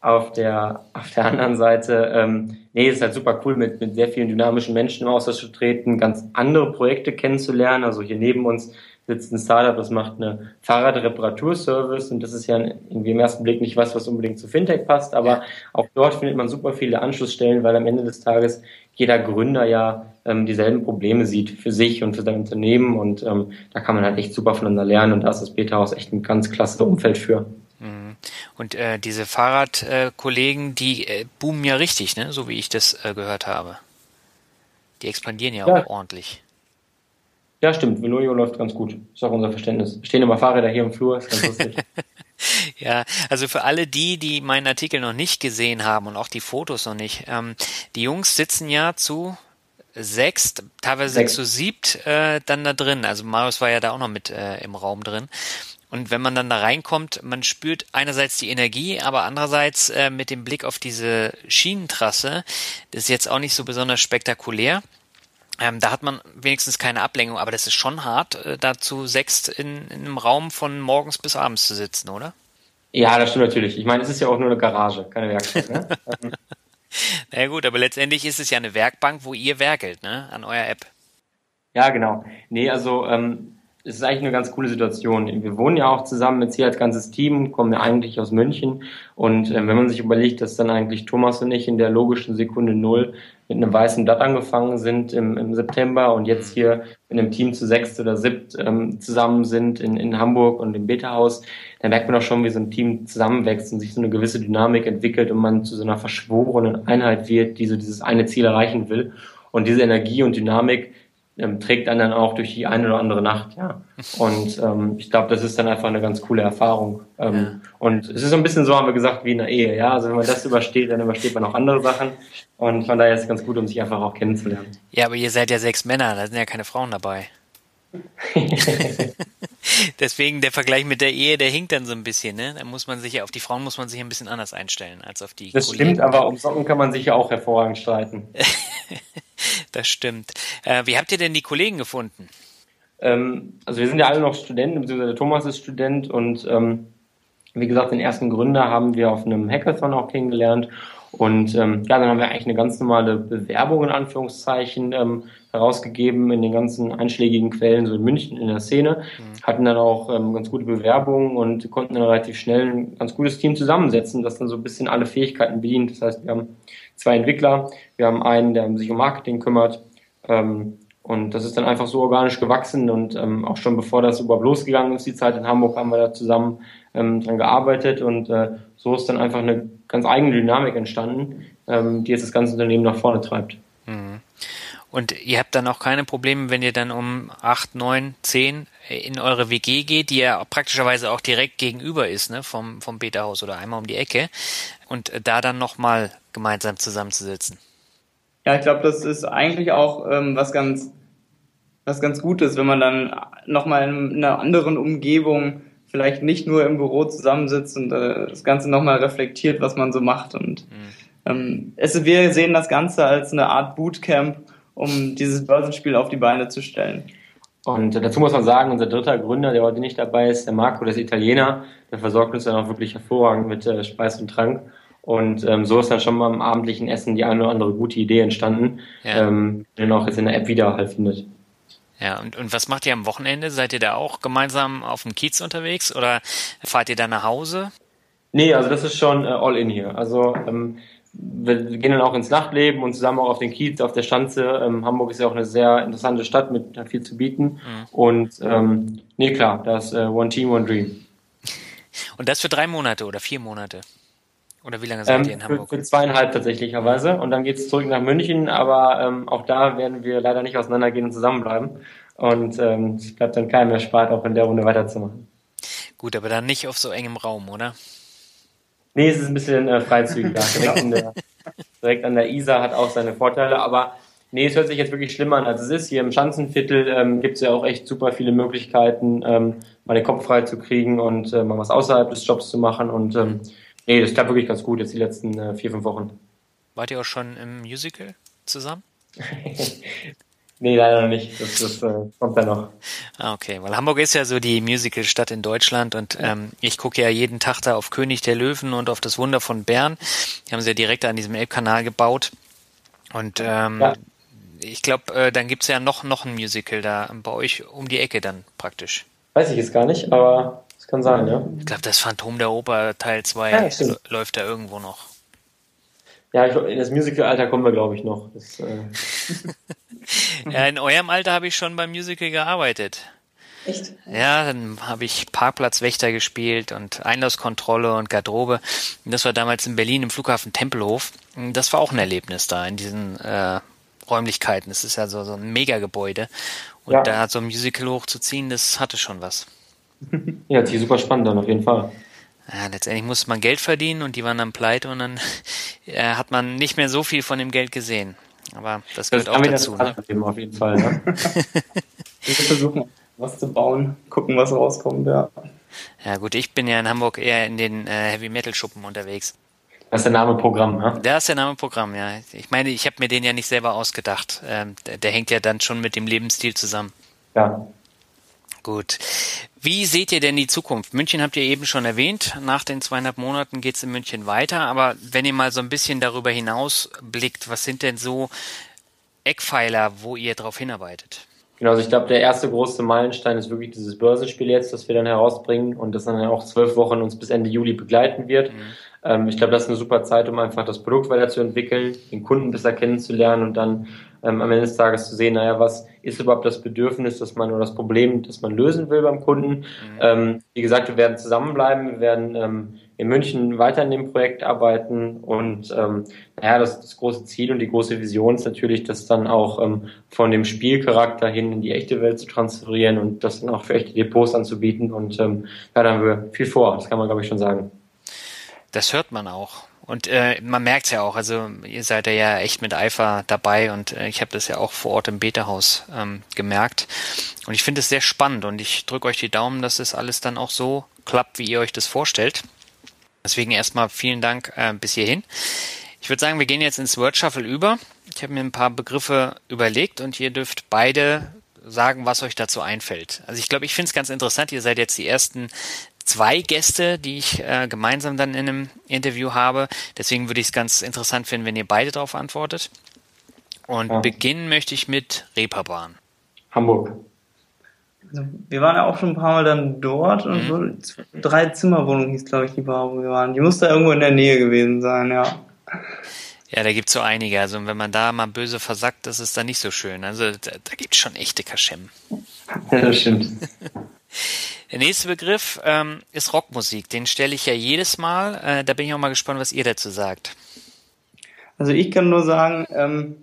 auf der, auf der anderen Seite, ähm, nee, es ist halt super cool, mit, mit sehr vielen dynamischen Menschen im Austausch zu treten, ganz andere Projekte kennenzulernen. Also hier neben uns sitzt ein Startup, das macht eine Fahrradreparaturservice und das ist ja irgendwie im ersten Blick nicht was, was unbedingt zu Fintech passt, aber auch dort findet man super viele Anschlussstellen, weil am Ende des Tages jeder Gründer ja ähm, dieselben Probleme sieht für sich und für sein Unternehmen und ähm, da kann man halt echt super voneinander lernen und da ist das Beta-Haus echt ein ganz klasse Umfeld für. Mhm. Und äh, diese Fahrradkollegen, äh, die äh, boomen ja richtig, ne? so wie ich das äh, gehört habe. Die expandieren ja, ja. auch ordentlich. Ja, stimmt. Veloio läuft ganz gut. Ist auch unser Verständnis. Stehen immer Fahrräder hier im Flur, ist ganz lustig. ja, also für alle die, die meinen Artikel noch nicht gesehen haben und auch die Fotos noch nicht, ähm, die Jungs sitzen ja zu sechs, teilweise sechs zu siebt äh, dann da drin. Also Marius war ja da auch noch mit äh, im Raum drin. Und wenn man dann da reinkommt, man spürt einerseits die Energie, aber andererseits äh, mit dem Blick auf diese Schienentrasse, das ist jetzt auch nicht so besonders spektakulär. Ähm, da hat man wenigstens keine Ablenkung, aber das ist schon hart, äh, da zu sechst in, in einem Raum von morgens bis abends zu sitzen, oder? Ja, das stimmt natürlich. Ich meine, es ist ja auch nur eine Garage, keine Werkstatt. Ne? Na gut, aber letztendlich ist es ja eine Werkbank, wo ihr werkelt, ne, an eurer App. Ja, genau. Nee, also ähm, es ist eigentlich eine ganz coole Situation. Wir wohnen ja auch zusammen jetzt hier als ganzes Team, kommen ja eigentlich aus München. Und äh, wenn man sich überlegt, dass dann eigentlich Thomas und ich in der logischen Sekunde Null mit einem weißen Blatt angefangen sind im, im September und jetzt hier in einem Team zu sechs oder siebt ähm, zusammen sind in, in Hamburg und im Beta-Haus, dann merkt man auch schon, wie so ein Team zusammenwächst und sich so eine gewisse Dynamik entwickelt und man zu so einer verschworenen Einheit wird, die so dieses eine Ziel erreichen will. Und diese Energie und Dynamik ähm, trägt einen dann auch durch die eine oder andere Nacht, ja. Und ähm, ich glaube, das ist dann einfach eine ganz coole Erfahrung. Ähm, ja. Und es ist so ein bisschen so, haben wir gesagt, wie in einer Ehe, ja. Also wenn man das übersteht, dann übersteht man auch andere Sachen. Und von daher ist es ganz gut, um sich einfach auch kennenzulernen. Ja, aber ihr seid ja sechs Männer, da sind ja keine Frauen dabei. Deswegen der Vergleich mit der Ehe, der hinkt dann so ein bisschen, ne? Da muss man sich ja auf die Frauen muss man sich ein bisschen anders einstellen als auf die. Das Kollegen. stimmt, aber um Socken kann man sich ja auch hervorragend streiten. das stimmt. Äh, wie habt ihr denn die Kollegen gefunden? Ähm, also wir sind ja alle noch Studenten, beziehungsweise Thomas ist Student und ähm, wie gesagt, den ersten Gründer haben wir auf einem Hackathon auch kennengelernt und ähm, ja, dann haben wir eigentlich eine ganz normale Bewerbung in Anführungszeichen ähm, herausgegeben in den ganzen einschlägigen Quellen, so in München in der Szene, mhm. hatten dann auch ähm, ganz gute Bewerbungen und konnten dann relativ schnell ein ganz gutes Team zusammensetzen, das dann so ein bisschen alle Fähigkeiten bedient. Das heißt, wir haben zwei Entwickler, wir haben einen, der sich um Marketing kümmert, ähm, und das ist dann einfach so organisch gewachsen und ähm, auch schon bevor das überhaupt losgegangen ist, die Zeit in Hamburg, haben wir da zusammen ähm, dran gearbeitet und äh, so ist dann einfach eine ganz eigene Dynamik entstanden, ähm, die jetzt das ganze Unternehmen nach vorne treibt. Und ihr habt dann auch keine Probleme, wenn ihr dann um acht, neun, zehn in eure WG geht, die ja praktischerweise auch direkt gegenüber ist, ne, vom, vom Beta-Haus oder einmal um die Ecke und da dann nochmal gemeinsam zusammenzusitzen. Ja, ich glaube, das ist eigentlich auch ähm, was ganz was ganz gut ist, wenn man dann nochmal in einer anderen Umgebung vielleicht nicht nur im Büro zusammensitzt und äh, das Ganze nochmal reflektiert, was man so macht. Und mhm. ähm, es, wir sehen das Ganze als eine Art Bootcamp, um dieses Börsenspiel auf die Beine zu stellen. Und dazu muss man sagen, unser dritter Gründer, der heute nicht dabei ist, der Marco, der ist Italiener, der versorgt uns dann auch wirklich hervorragend mit äh, Speis und Trank. Und ähm, so ist dann schon mal im abendlichen Essen die eine oder andere gute Idee entstanden, ja. ähm, die man auch jetzt in der App wieder halt findet. Ja, und, und was macht ihr am Wochenende? Seid ihr da auch gemeinsam auf dem Kiez unterwegs oder fahrt ihr da nach Hause? Nee, also das ist schon äh, all in hier. Also ähm, wir gehen dann auch ins Nachtleben und zusammen auch auf den Kiez, auf der Schanze. Ähm, Hamburg ist ja auch eine sehr interessante Stadt mit viel zu bieten. Mhm. Und ähm, nee, klar, das ist äh, One Team, One Dream. Und das für drei Monate oder vier Monate? Oder wie lange seid ähm, ihr in Hamburg? Für, für zweieinhalb tatsächlicherweise. Und dann geht es zurück nach München, aber ähm, auch da werden wir leider nicht auseinandergehen und zusammenbleiben. Und ähm, es bleibt dann keinem mehr spart, auch in der Runde weiterzumachen. Gut, aber dann nicht auf so engem Raum, oder? Nee, es ist ein bisschen äh, freizügiger. direkt, der, direkt an der Isar hat auch seine Vorteile, aber nee, es hört sich jetzt wirklich schlimmer an, als es ist. Hier im Schanzenviertel ähm, gibt es ja auch echt super viele Möglichkeiten, ähm, mal den Kopf frei zu kriegen und äh, mal was außerhalb des Jobs zu machen. Und ähm, Nee, das klappt wirklich ganz gut jetzt die letzten äh, vier, fünf Wochen. Wart ihr auch schon im Musical zusammen? nee, leider noch nicht. Das, das äh, kommt dann noch. Ah, okay, weil Hamburg ist ja so die Musical-Stadt in Deutschland und ähm, ich gucke ja jeden Tag da auf König der Löwen und auf das Wunder von Bern. Die haben sie ja direkt an diesem Elbkanal gebaut. Und ähm, ja. ich glaube, äh, dann gibt's ja noch, noch ein Musical da bei euch um die Ecke dann praktisch. Weiß ich jetzt gar nicht, aber kann sein, ja. Ich glaube, das Phantom der Oper Teil 2 ja, läuft da irgendwo noch. Ja, ich, in das Musical-Alter kommen wir, glaube ich, noch. Das, äh ja, in eurem Alter habe ich schon beim Musical gearbeitet. Echt? Ja, dann habe ich Parkplatzwächter gespielt und Einlasskontrolle und Garderobe. Und das war damals in Berlin im Flughafen Tempelhof. Das war auch ein Erlebnis da in diesen äh, Räumlichkeiten. Es ist ja so, so ein Megagebäude. Und ja. da so ein Musical hochzuziehen, das hatte schon was. Ja, die super spannend dann auf jeden Fall. Ja, letztendlich musste man Geld verdienen und die waren dann pleite und dann äh, hat man nicht mehr so viel von dem Geld gesehen. Aber das gehört das auch dazu. Das ne? auf jeden Fall. Ja. wir versuchen was zu bauen, gucken, was rauskommt, ja. Ja gut, ich bin ja in Hamburg eher in den äh, Heavy Metal Schuppen unterwegs. Das ist der Name Programm, ne? Der ist der Name Programm, ja. Ich meine, ich habe mir den ja nicht selber ausgedacht. Ähm, der, der hängt ja dann schon mit dem Lebensstil zusammen. Ja. Gut. Wie seht ihr denn die Zukunft? München habt ihr eben schon erwähnt. Nach den zweieinhalb Monaten geht es in München weiter. Aber wenn ihr mal so ein bisschen darüber hinaus blickt, was sind denn so Eckpfeiler, wo ihr darauf hinarbeitet? Genau, also ich glaube, der erste große Meilenstein ist wirklich dieses Börsenspiel jetzt, das wir dann herausbringen und das dann auch zwölf Wochen uns bis Ende Juli begleiten wird. Mhm. Ähm, ich glaube, das ist eine super Zeit, um einfach das Produkt weiterzuentwickeln, den Kunden besser kennenzulernen und dann ähm, am Ende des Tages zu sehen, naja, was ist überhaupt das Bedürfnis, dass man oder das Problem, das man lösen will beim Kunden. Mhm. Ähm, wie gesagt, wir werden zusammenbleiben, wir werden ähm, in München weiter in dem Projekt arbeiten und ähm, naja, das, das große Ziel und die große Vision ist natürlich, das dann auch ähm, von dem Spielcharakter hin in die echte Welt zu transferieren und das dann auch für echte Depots anzubieten und ähm, ja, da haben wir viel vor, das kann man glaube ich schon sagen. Das hört man auch. Und äh, man merkt es ja auch, also ihr seid ja echt mit Eifer dabei und äh, ich habe das ja auch vor Ort im Beta-Haus ähm, gemerkt. Und ich finde es sehr spannend und ich drücke euch die Daumen, dass es alles dann auch so klappt, wie ihr euch das vorstellt. Deswegen erstmal vielen Dank äh, bis hierhin. Ich würde sagen, wir gehen jetzt ins Word Shuffle über. Ich habe mir ein paar Begriffe überlegt und ihr dürft beide sagen, was euch dazu einfällt. Also ich glaube, ich finde es ganz interessant. Ihr seid jetzt die ersten zwei Gäste, die ich äh, gemeinsam dann in einem Interview habe. Deswegen würde ich es ganz interessant finden, wenn ihr beide darauf antwortet. Und ja. beginnen möchte ich mit Reeperbahn. Hamburg. Also, wir waren ja auch schon ein paar Mal dann dort und mhm. so drei Zimmerwohnungen hieß, glaube ich, die Bar, wo wir waren. Die muss da irgendwo in der Nähe gewesen sein, ja. Ja, da gibt's so einige. Also wenn man da mal böse versackt, das ist dann nicht so schön. Also da, da gibt's schon echte Kaschem. Ja, das stimmt. Der nächste Begriff ähm, ist Rockmusik. Den stelle ich ja jedes Mal. Äh, da bin ich auch mal gespannt, was ihr dazu sagt. Also ich kann nur sagen, ähm,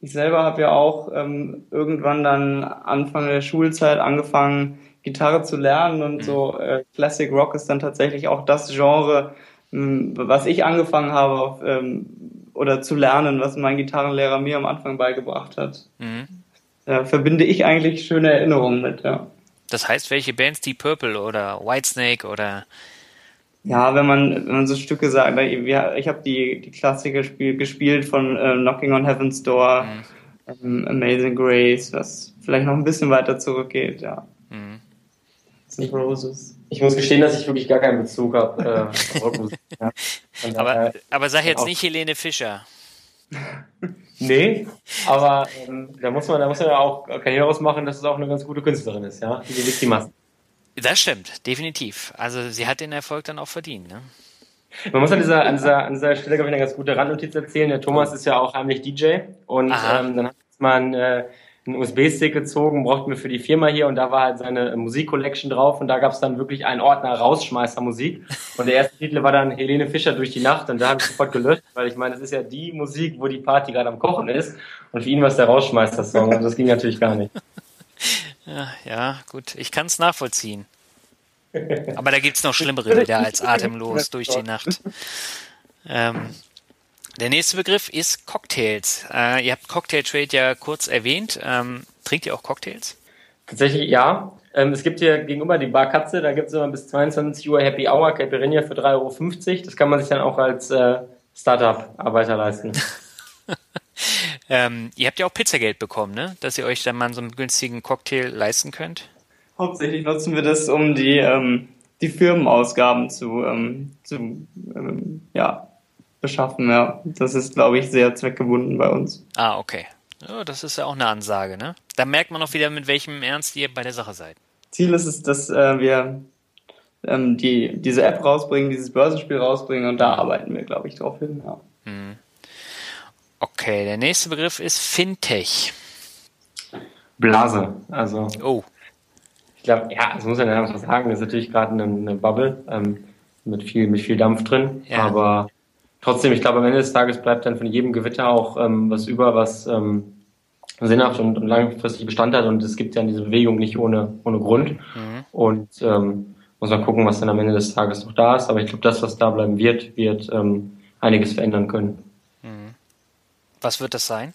ich selber habe ja auch ähm, irgendwann dann Anfang der Schulzeit angefangen, Gitarre zu lernen und so äh, Classic Rock ist dann tatsächlich auch das Genre, ähm, was ich angefangen habe auf, ähm, oder zu lernen, was mein Gitarrenlehrer mir am Anfang beigebracht hat. Mhm. Da verbinde ich eigentlich schöne Erinnerungen mit, ja. Das heißt, welche Bands? Deep Purple oder Whitesnake oder? Ja, wenn man, wenn man so Stücke sagt, ich habe die, die Klassiker spiel, gespielt von äh, Knocking on Heaven's Door, mhm. ähm, Amazing Grace, was vielleicht noch ein bisschen weiter zurückgeht, ja. Mhm. Ich, Roses. Ich muss gestehen, dass ich wirklich gar keinen Bezug habe. Äh, ja. aber, aber sag jetzt nicht Helene Fischer. Nee, aber ähm, da muss man, da muss man ja auch Karriere ausmachen, dass es auch eine ganz gute Künstlerin ist, ja. Die die Massen. Das stimmt, definitiv. Also sie hat den Erfolg dann auch verdient, ne? Man muss an dieser, an dieser, an dieser Stelle, glaube ich, eine ganz gute Randnotiz erzählen. Der Thomas ist ja auch heimlich DJ und ähm, dann hat man äh, einen USB-Stick gezogen, brauchten wir für die Firma hier und da war halt seine Musik-Collection drauf und da gab es dann wirklich einen Ordner Rausschmeißer-Musik und der erste Titel war dann Helene Fischer durch die Nacht und da habe ich sofort gelöscht, weil ich meine, das ist ja die Musik, wo die Party gerade am Kochen ist und für ihn war es der Rausschmeißer-Song und das ging natürlich gar nicht. Ja, ja gut, ich kann es nachvollziehen. Aber da gibt's noch schlimmere Lieder als Atemlos durch die Nacht. Ähm, der nächste Begriff ist Cocktails. Äh, ihr habt Cocktail Trade ja kurz erwähnt. Ähm, trinkt ihr auch Cocktails? Tatsächlich ja. Ähm, es gibt hier gegenüber die Bar Katze, da gibt es immer bis 22 Uhr Happy Hour Caipirinha für 3,50 Euro. Das kann man sich dann auch als äh, Startup-Arbeiter leisten. ähm, ihr habt ja auch Pizzageld bekommen, ne? Dass ihr euch dann mal so einen günstigen Cocktail leisten könnt. Hauptsächlich nutzen wir das, um die, ähm, die Firmenausgaben zu, ähm, zu ähm, ja, beschaffen, ja. Das ist, glaube ich, sehr zweckgebunden bei uns. Ah, okay. Ja, das ist ja auch eine Ansage, ne? Da merkt man auch wieder, mit welchem Ernst ihr bei der Sache seid. Ziel ist es, dass äh, wir ähm, die, diese App rausbringen, dieses Börsenspiel rausbringen und da arbeiten wir, glaube ich, drauf hin, ja. Hm. Okay, der nächste Begriff ist Fintech. Blase, also. Oh. Ich glaube, ja, das muss man ja einfach sagen, das ist natürlich gerade eine, eine Bubble ähm, mit viel, mit viel Dampf drin, ja. aber trotzdem, ich glaube, am Ende des Tages bleibt dann von jedem Gewitter auch ähm, was über, was ähm, sinnhaft und, und langfristig Bestand hat. Und es gibt ja diese Bewegung nicht ohne, ohne Grund. Mhm. Und ähm, muss man gucken, was dann am Ende des Tages noch da ist. Aber ich glaube, das, was da bleiben wird, wird ähm, einiges verändern können. Mhm. Was wird das sein?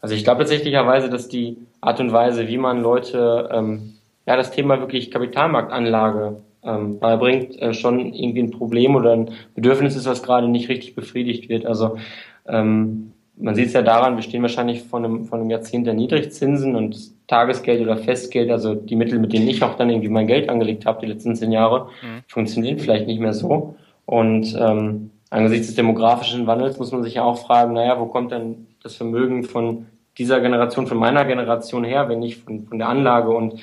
Also ich glaube tatsächlicherweise, dass die Art und Weise, wie man Leute ähm, ja das Thema wirklich Kapitalmarktanlage ähm, beibringt, äh, schon irgendwie ein Problem oder ein Bedürfnis ist, was gerade nicht richtig befriedigt wird. Also ähm, man sieht es ja daran, wir stehen wahrscheinlich vor einem, vor einem Jahrzehnt der Niedrigzinsen und Tagesgeld oder Festgeld, also die Mittel, mit denen ich auch dann irgendwie mein Geld angelegt habe, die letzten zehn Jahre, mhm. funktionieren vielleicht nicht mehr so. Und ähm, angesichts des demografischen Wandels muss man sich ja auch fragen, naja, wo kommt denn das Vermögen von dieser Generation, von meiner Generation her, wenn nicht von, von der Anlage? Und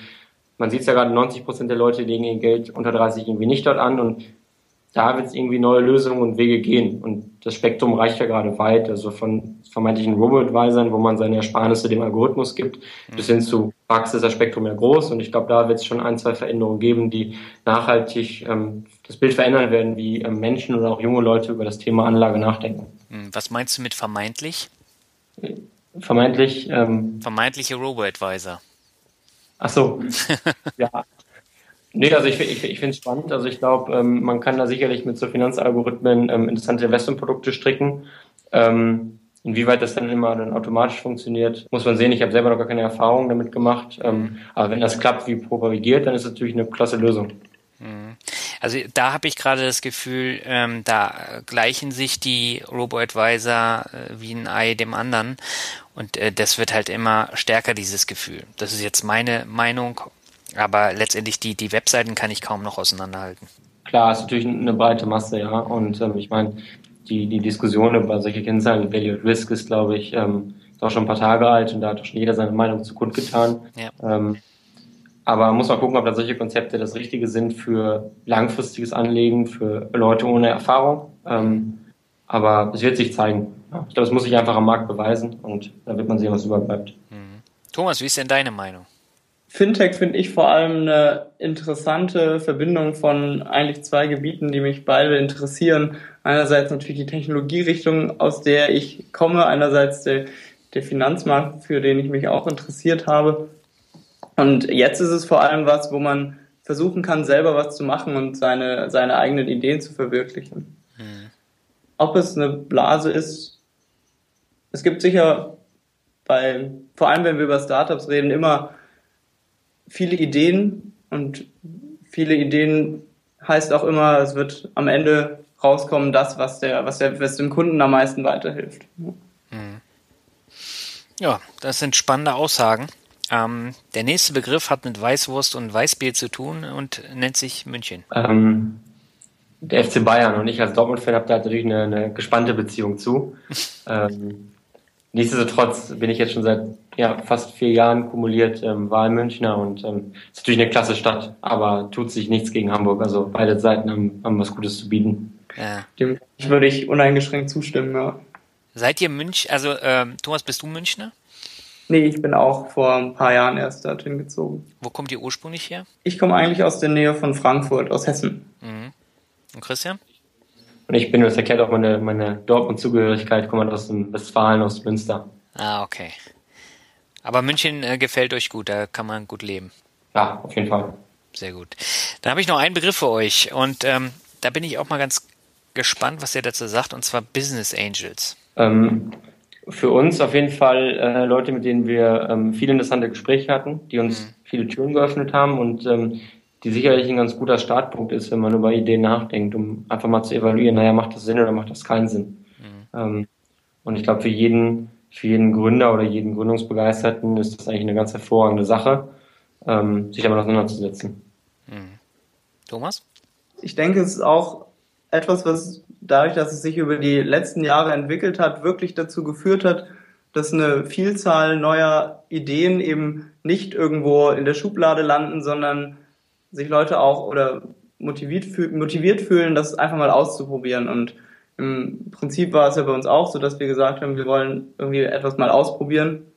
man sieht es ja gerade, 90 Prozent der Leute legen ihr Geld unter 30 irgendwie nicht dort an und da wird es irgendwie neue Lösungen und Wege gehen. Und das Spektrum reicht ja gerade weit, also von vermeintlichen Robo-Advisern, wo man seine Ersparnisse dem Algorithmus gibt, mhm. bis hin zu Praxis ist das Spektrum ja groß. Und ich glaube, da wird es schon ein, zwei Veränderungen geben, die nachhaltig ähm, das Bild verändern werden, wie ähm, Menschen oder auch junge Leute über das Thema Anlage nachdenken. Hm, was meinst du mit vermeintlich? Vermeintlich. Ähm, Vermeintliche Robo-Advisor. Ach so. ja, Nee, also ich, ich, ich finde es spannend. Also ich glaube, ähm, man kann da sicherlich mit so Finanzalgorithmen ähm, interessante Investmentprodukte stricken. Ähm, inwieweit das dann immer dann automatisch funktioniert, muss man sehen. Ich habe selber noch gar keine Erfahrung damit gemacht. Ähm, aber wenn das klappt wie propagiert, dann ist es natürlich eine klasse Lösung. Mhm. Also da habe ich gerade das Gefühl, ähm, da gleichen sich die Robo-Advisor äh, wie ein Ei dem anderen. Und äh, das wird halt immer stärker, dieses Gefühl. Das ist jetzt meine Meinung. Aber letztendlich die, die Webseiten kann ich kaum noch auseinanderhalten. Klar, ist natürlich eine breite Masse, ja. Und ähm, ich meine, die, die Diskussion über solche Kennzahlen, Value at Risk, ist, glaube ich, ähm, ist auch schon ein paar Tage alt und da hat auch schon jeder seine Meinung zu kundgetan. Ja. Ähm, aber muss man gucken, ob da solche Konzepte das Richtige sind für langfristiges Anlegen, für Leute ohne Erfahrung. Ähm, aber es wird sich zeigen. Ich glaube, es muss sich einfach am Markt beweisen und da wird man sehen, was überbleibt. Mhm. Thomas, wie ist denn deine Meinung? Fintech finde ich vor allem eine interessante Verbindung von eigentlich zwei Gebieten, die mich beide interessieren. Einerseits natürlich die Technologierichtung, aus der ich komme, einerseits der, der Finanzmarkt, für den ich mich auch interessiert habe. Und jetzt ist es vor allem was, wo man versuchen kann, selber was zu machen und seine, seine eigenen Ideen zu verwirklichen. Mhm. Ob es eine Blase ist, es gibt sicher bei, vor allem wenn wir über Startups reden, immer viele Ideen und viele Ideen heißt auch immer, es wird am Ende rauskommen, das, was der, was der, was dem Kunden am meisten weiterhilft. Mhm. Ja, das sind spannende Aussagen. Ähm, der nächste Begriff hat mit Weißwurst und Weißbier zu tun und nennt sich München. Ähm, der FC Bayern und ich als Dortmund-Fan habe da natürlich eine, eine, gespannte Beziehung zu. ähm, nichtsdestotrotz bin ich jetzt schon seit ja, fast vier Jahren kumuliert ähm, Wahlmünchner und ähm, ist natürlich eine klasse Stadt, aber tut sich nichts gegen Hamburg. Also beide Seiten haben, haben was Gutes zu bieten. Ja. Dem würde ich uneingeschränkt zustimmen, ja. Seid ihr Münch, also ähm, Thomas, bist du Münchner? Nee, ich bin auch vor ein paar Jahren erst dorthin gezogen. Wo kommt ihr ursprünglich her? Ich komme eigentlich aus der Nähe von Frankfurt, aus Hessen. Mhm. Und Christian? Und ich bin, das erklärt auch meine, meine Dortmund-Zugehörigkeit, komme aus dem Westfalen, aus Münster. Ah, okay. Aber München äh, gefällt euch gut, da kann man gut leben. Ja, auf jeden Fall. Sehr gut. Dann habe ich noch einen Begriff für euch und ähm, da bin ich auch mal ganz gespannt, was ihr dazu sagt, und zwar Business Angels. Ähm, für uns auf jeden Fall äh, Leute, mit denen wir ähm, viele interessante Gespräche hatten, die uns mhm. viele Türen geöffnet haben und ähm, die sicherlich ein ganz guter Startpunkt ist, wenn man über Ideen nachdenkt, um einfach mal zu evaluieren, naja, macht das Sinn oder macht das keinen Sinn. Mhm. Ähm, und ich glaube, für jeden für jeden Gründer oder jeden Gründungsbegeisterten ist das eigentlich eine ganz hervorragende Sache, ähm, sich damit auseinanderzusetzen. Mhm. Thomas? Ich denke, es ist auch etwas, was dadurch, dass es sich über die letzten Jahre entwickelt hat, wirklich dazu geführt hat, dass eine Vielzahl neuer Ideen eben nicht irgendwo in der Schublade landen, sondern sich Leute auch oder motiviert, motiviert fühlen, das einfach mal auszuprobieren und im Prinzip war es ja bei uns auch so, dass wir gesagt haben, wir wollen irgendwie etwas mal ausprobieren.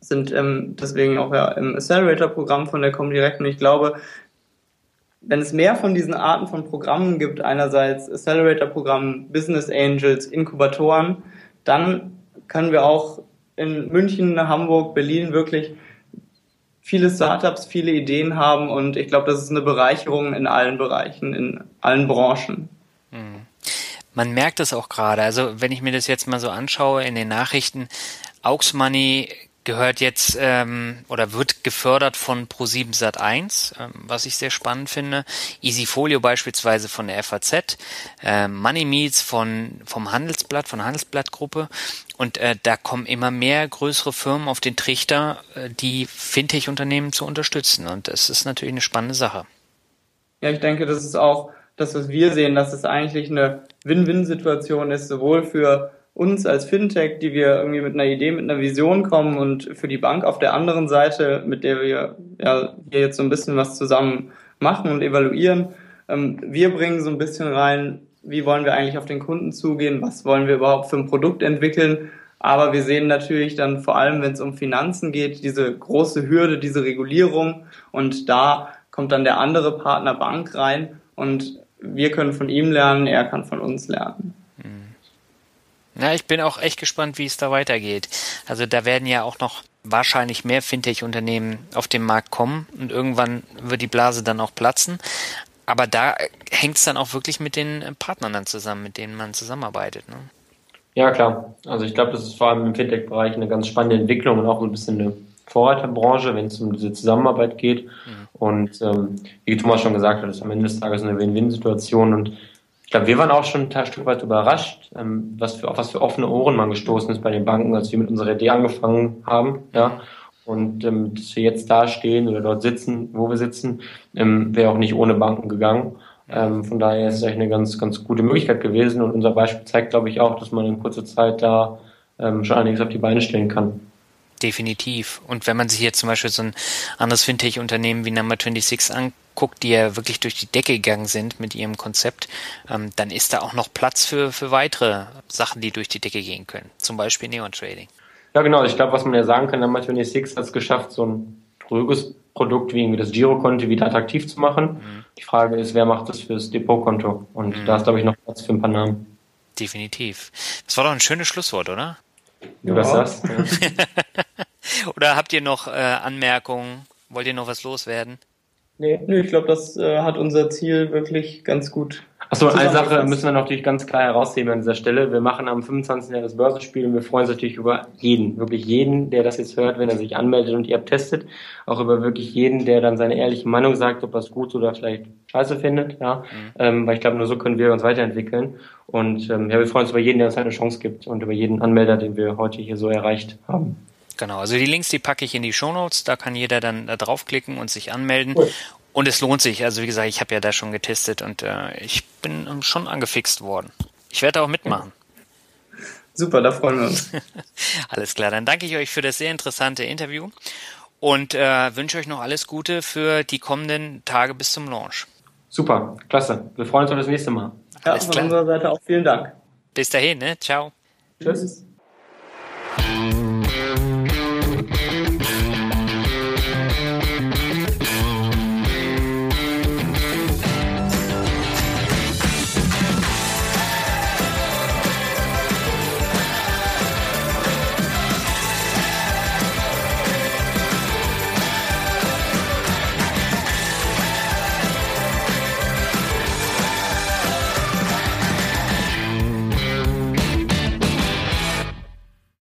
Sind ähm, deswegen auch ja im Accelerator-Programm von der Comdirect und ich glaube, wenn es mehr von diesen Arten von Programmen gibt, einerseits Accelerator-Programm, Business Angels, Inkubatoren, dann können wir auch in München, Hamburg, Berlin wirklich viele Startups, viele Ideen haben und ich glaube, das ist eine Bereicherung in allen Bereichen, in allen Branchen. Mhm man merkt es auch gerade. Also wenn ich mir das jetzt mal so anschaue in den Nachrichten, Aux Money gehört jetzt ähm, oder wird gefördert von Pro7 Sat1, ähm, was ich sehr spannend finde. Easyfolio beispielsweise von der FAZ, äh, Money Meets von vom Handelsblatt, von Handelsblattgruppe. Und äh, da kommen immer mehr größere Firmen auf den Trichter, äh, die Fintech-Unternehmen zu unterstützen. Und das ist natürlich eine spannende Sache. Ja, ich denke, das ist auch das, was wir sehen, dass es eigentlich eine Win-Win-Situation ist, sowohl für uns als Fintech, die wir irgendwie mit einer Idee, mit einer Vision kommen und für die Bank auf der anderen Seite, mit der wir ja hier jetzt so ein bisschen was zusammen machen und evaluieren. Ähm, wir bringen so ein bisschen rein, wie wollen wir eigentlich auf den Kunden zugehen, was wollen wir überhaupt für ein Produkt entwickeln. Aber wir sehen natürlich dann vor allem, wenn es um Finanzen geht, diese große Hürde, diese Regulierung. Und da kommt dann der andere Partner Bank rein und wir können von ihm lernen, er kann von uns lernen. Ja, ich bin auch echt gespannt, wie es da weitergeht. Also da werden ja auch noch wahrscheinlich mehr Fintech-Unternehmen auf den Markt kommen und irgendwann wird die Blase dann auch platzen. Aber da hängt es dann auch wirklich mit den Partnern dann zusammen, mit denen man zusammenarbeitet. Ne? Ja, klar. Also ich glaube, das ist vor allem im Fintech-Bereich eine ganz spannende Entwicklung und auch so ein bisschen eine Vorreiterbranche, wenn es um diese Zusammenarbeit geht. Mhm. Und ähm, wie Thomas schon gesagt hat, ist am Ende des Tages eine Win-Win-Situation und ich glaube, wir waren auch schon ein Stück weit überrascht, ähm, was für, auf was für offene Ohren man gestoßen ist bei den Banken, als wir mit unserer Idee angefangen haben. Ja. Und ähm, dass wir jetzt da stehen oder dort sitzen, wo wir sitzen, ähm, wäre auch nicht ohne Banken gegangen. Ähm, von daher ist es eigentlich eine ganz, ganz gute Möglichkeit gewesen. Und unser Beispiel zeigt, glaube ich, auch, dass man in kurzer Zeit da ähm, schon einiges auf die Beine stellen kann. Definitiv. Und wenn man sich jetzt zum Beispiel so ein anderes Fintech-Unternehmen wie Number 26 anguckt, die ja wirklich durch die Decke gegangen sind mit ihrem Konzept, ähm, dann ist da auch noch Platz für, für weitere Sachen, die durch die Decke gehen können. Zum Beispiel Neon Trading. Ja, genau. Ich glaube, was man ja sagen kann, Number 26 hat es geschafft, so ein ruhiges Produkt wie irgendwie das Girokonto wieder attraktiv zu machen. Mhm. Die Frage ist, wer macht das fürs Depotkonto? Und mhm. da ist, glaube ich, noch Platz für ein paar Namen. Definitiv. Das war doch ein schönes Schlusswort, oder? Du ja. das? Oder habt ihr noch äh, Anmerkungen? Wollt ihr noch was loswerden? Nee, nee ich glaube, das äh, hat unser Ziel wirklich ganz gut. Achso, eine Sache müssen wir natürlich ganz klar herausheben an dieser Stelle. Wir machen am 25. Jahr das Börsenspiel und wir freuen uns natürlich über jeden, wirklich jeden, der das jetzt hört, wenn er sich anmeldet und die App testet. Auch über wirklich jeden, der dann seine ehrliche Meinung sagt, ob er es gut oder vielleicht scheiße findet. Ja, mhm. ähm, weil ich glaube, nur so können wir uns weiterentwickeln. Und ähm, ja, wir freuen uns über jeden, der uns eine Chance gibt und über jeden Anmelder, den wir heute hier so erreicht haben. Genau, also die Links, die packe ich in die Show Notes. Da kann jeder dann da draufklicken und sich anmelden. Cool. Und es lohnt sich. Also wie gesagt, ich habe ja da schon getestet und äh, ich bin schon angefixt worden. Ich werde auch mitmachen. Super, da freuen wir uns. alles klar, dann danke ich euch für das sehr interessante Interview und äh, wünsche euch noch alles Gute für die kommenden Tage bis zum Launch. Super, klasse. Wir freuen uns auf das nächste Mal. Ja, alles von klar. unserer Seite auch vielen Dank. Bis dahin, ne? Ciao. Tschüss.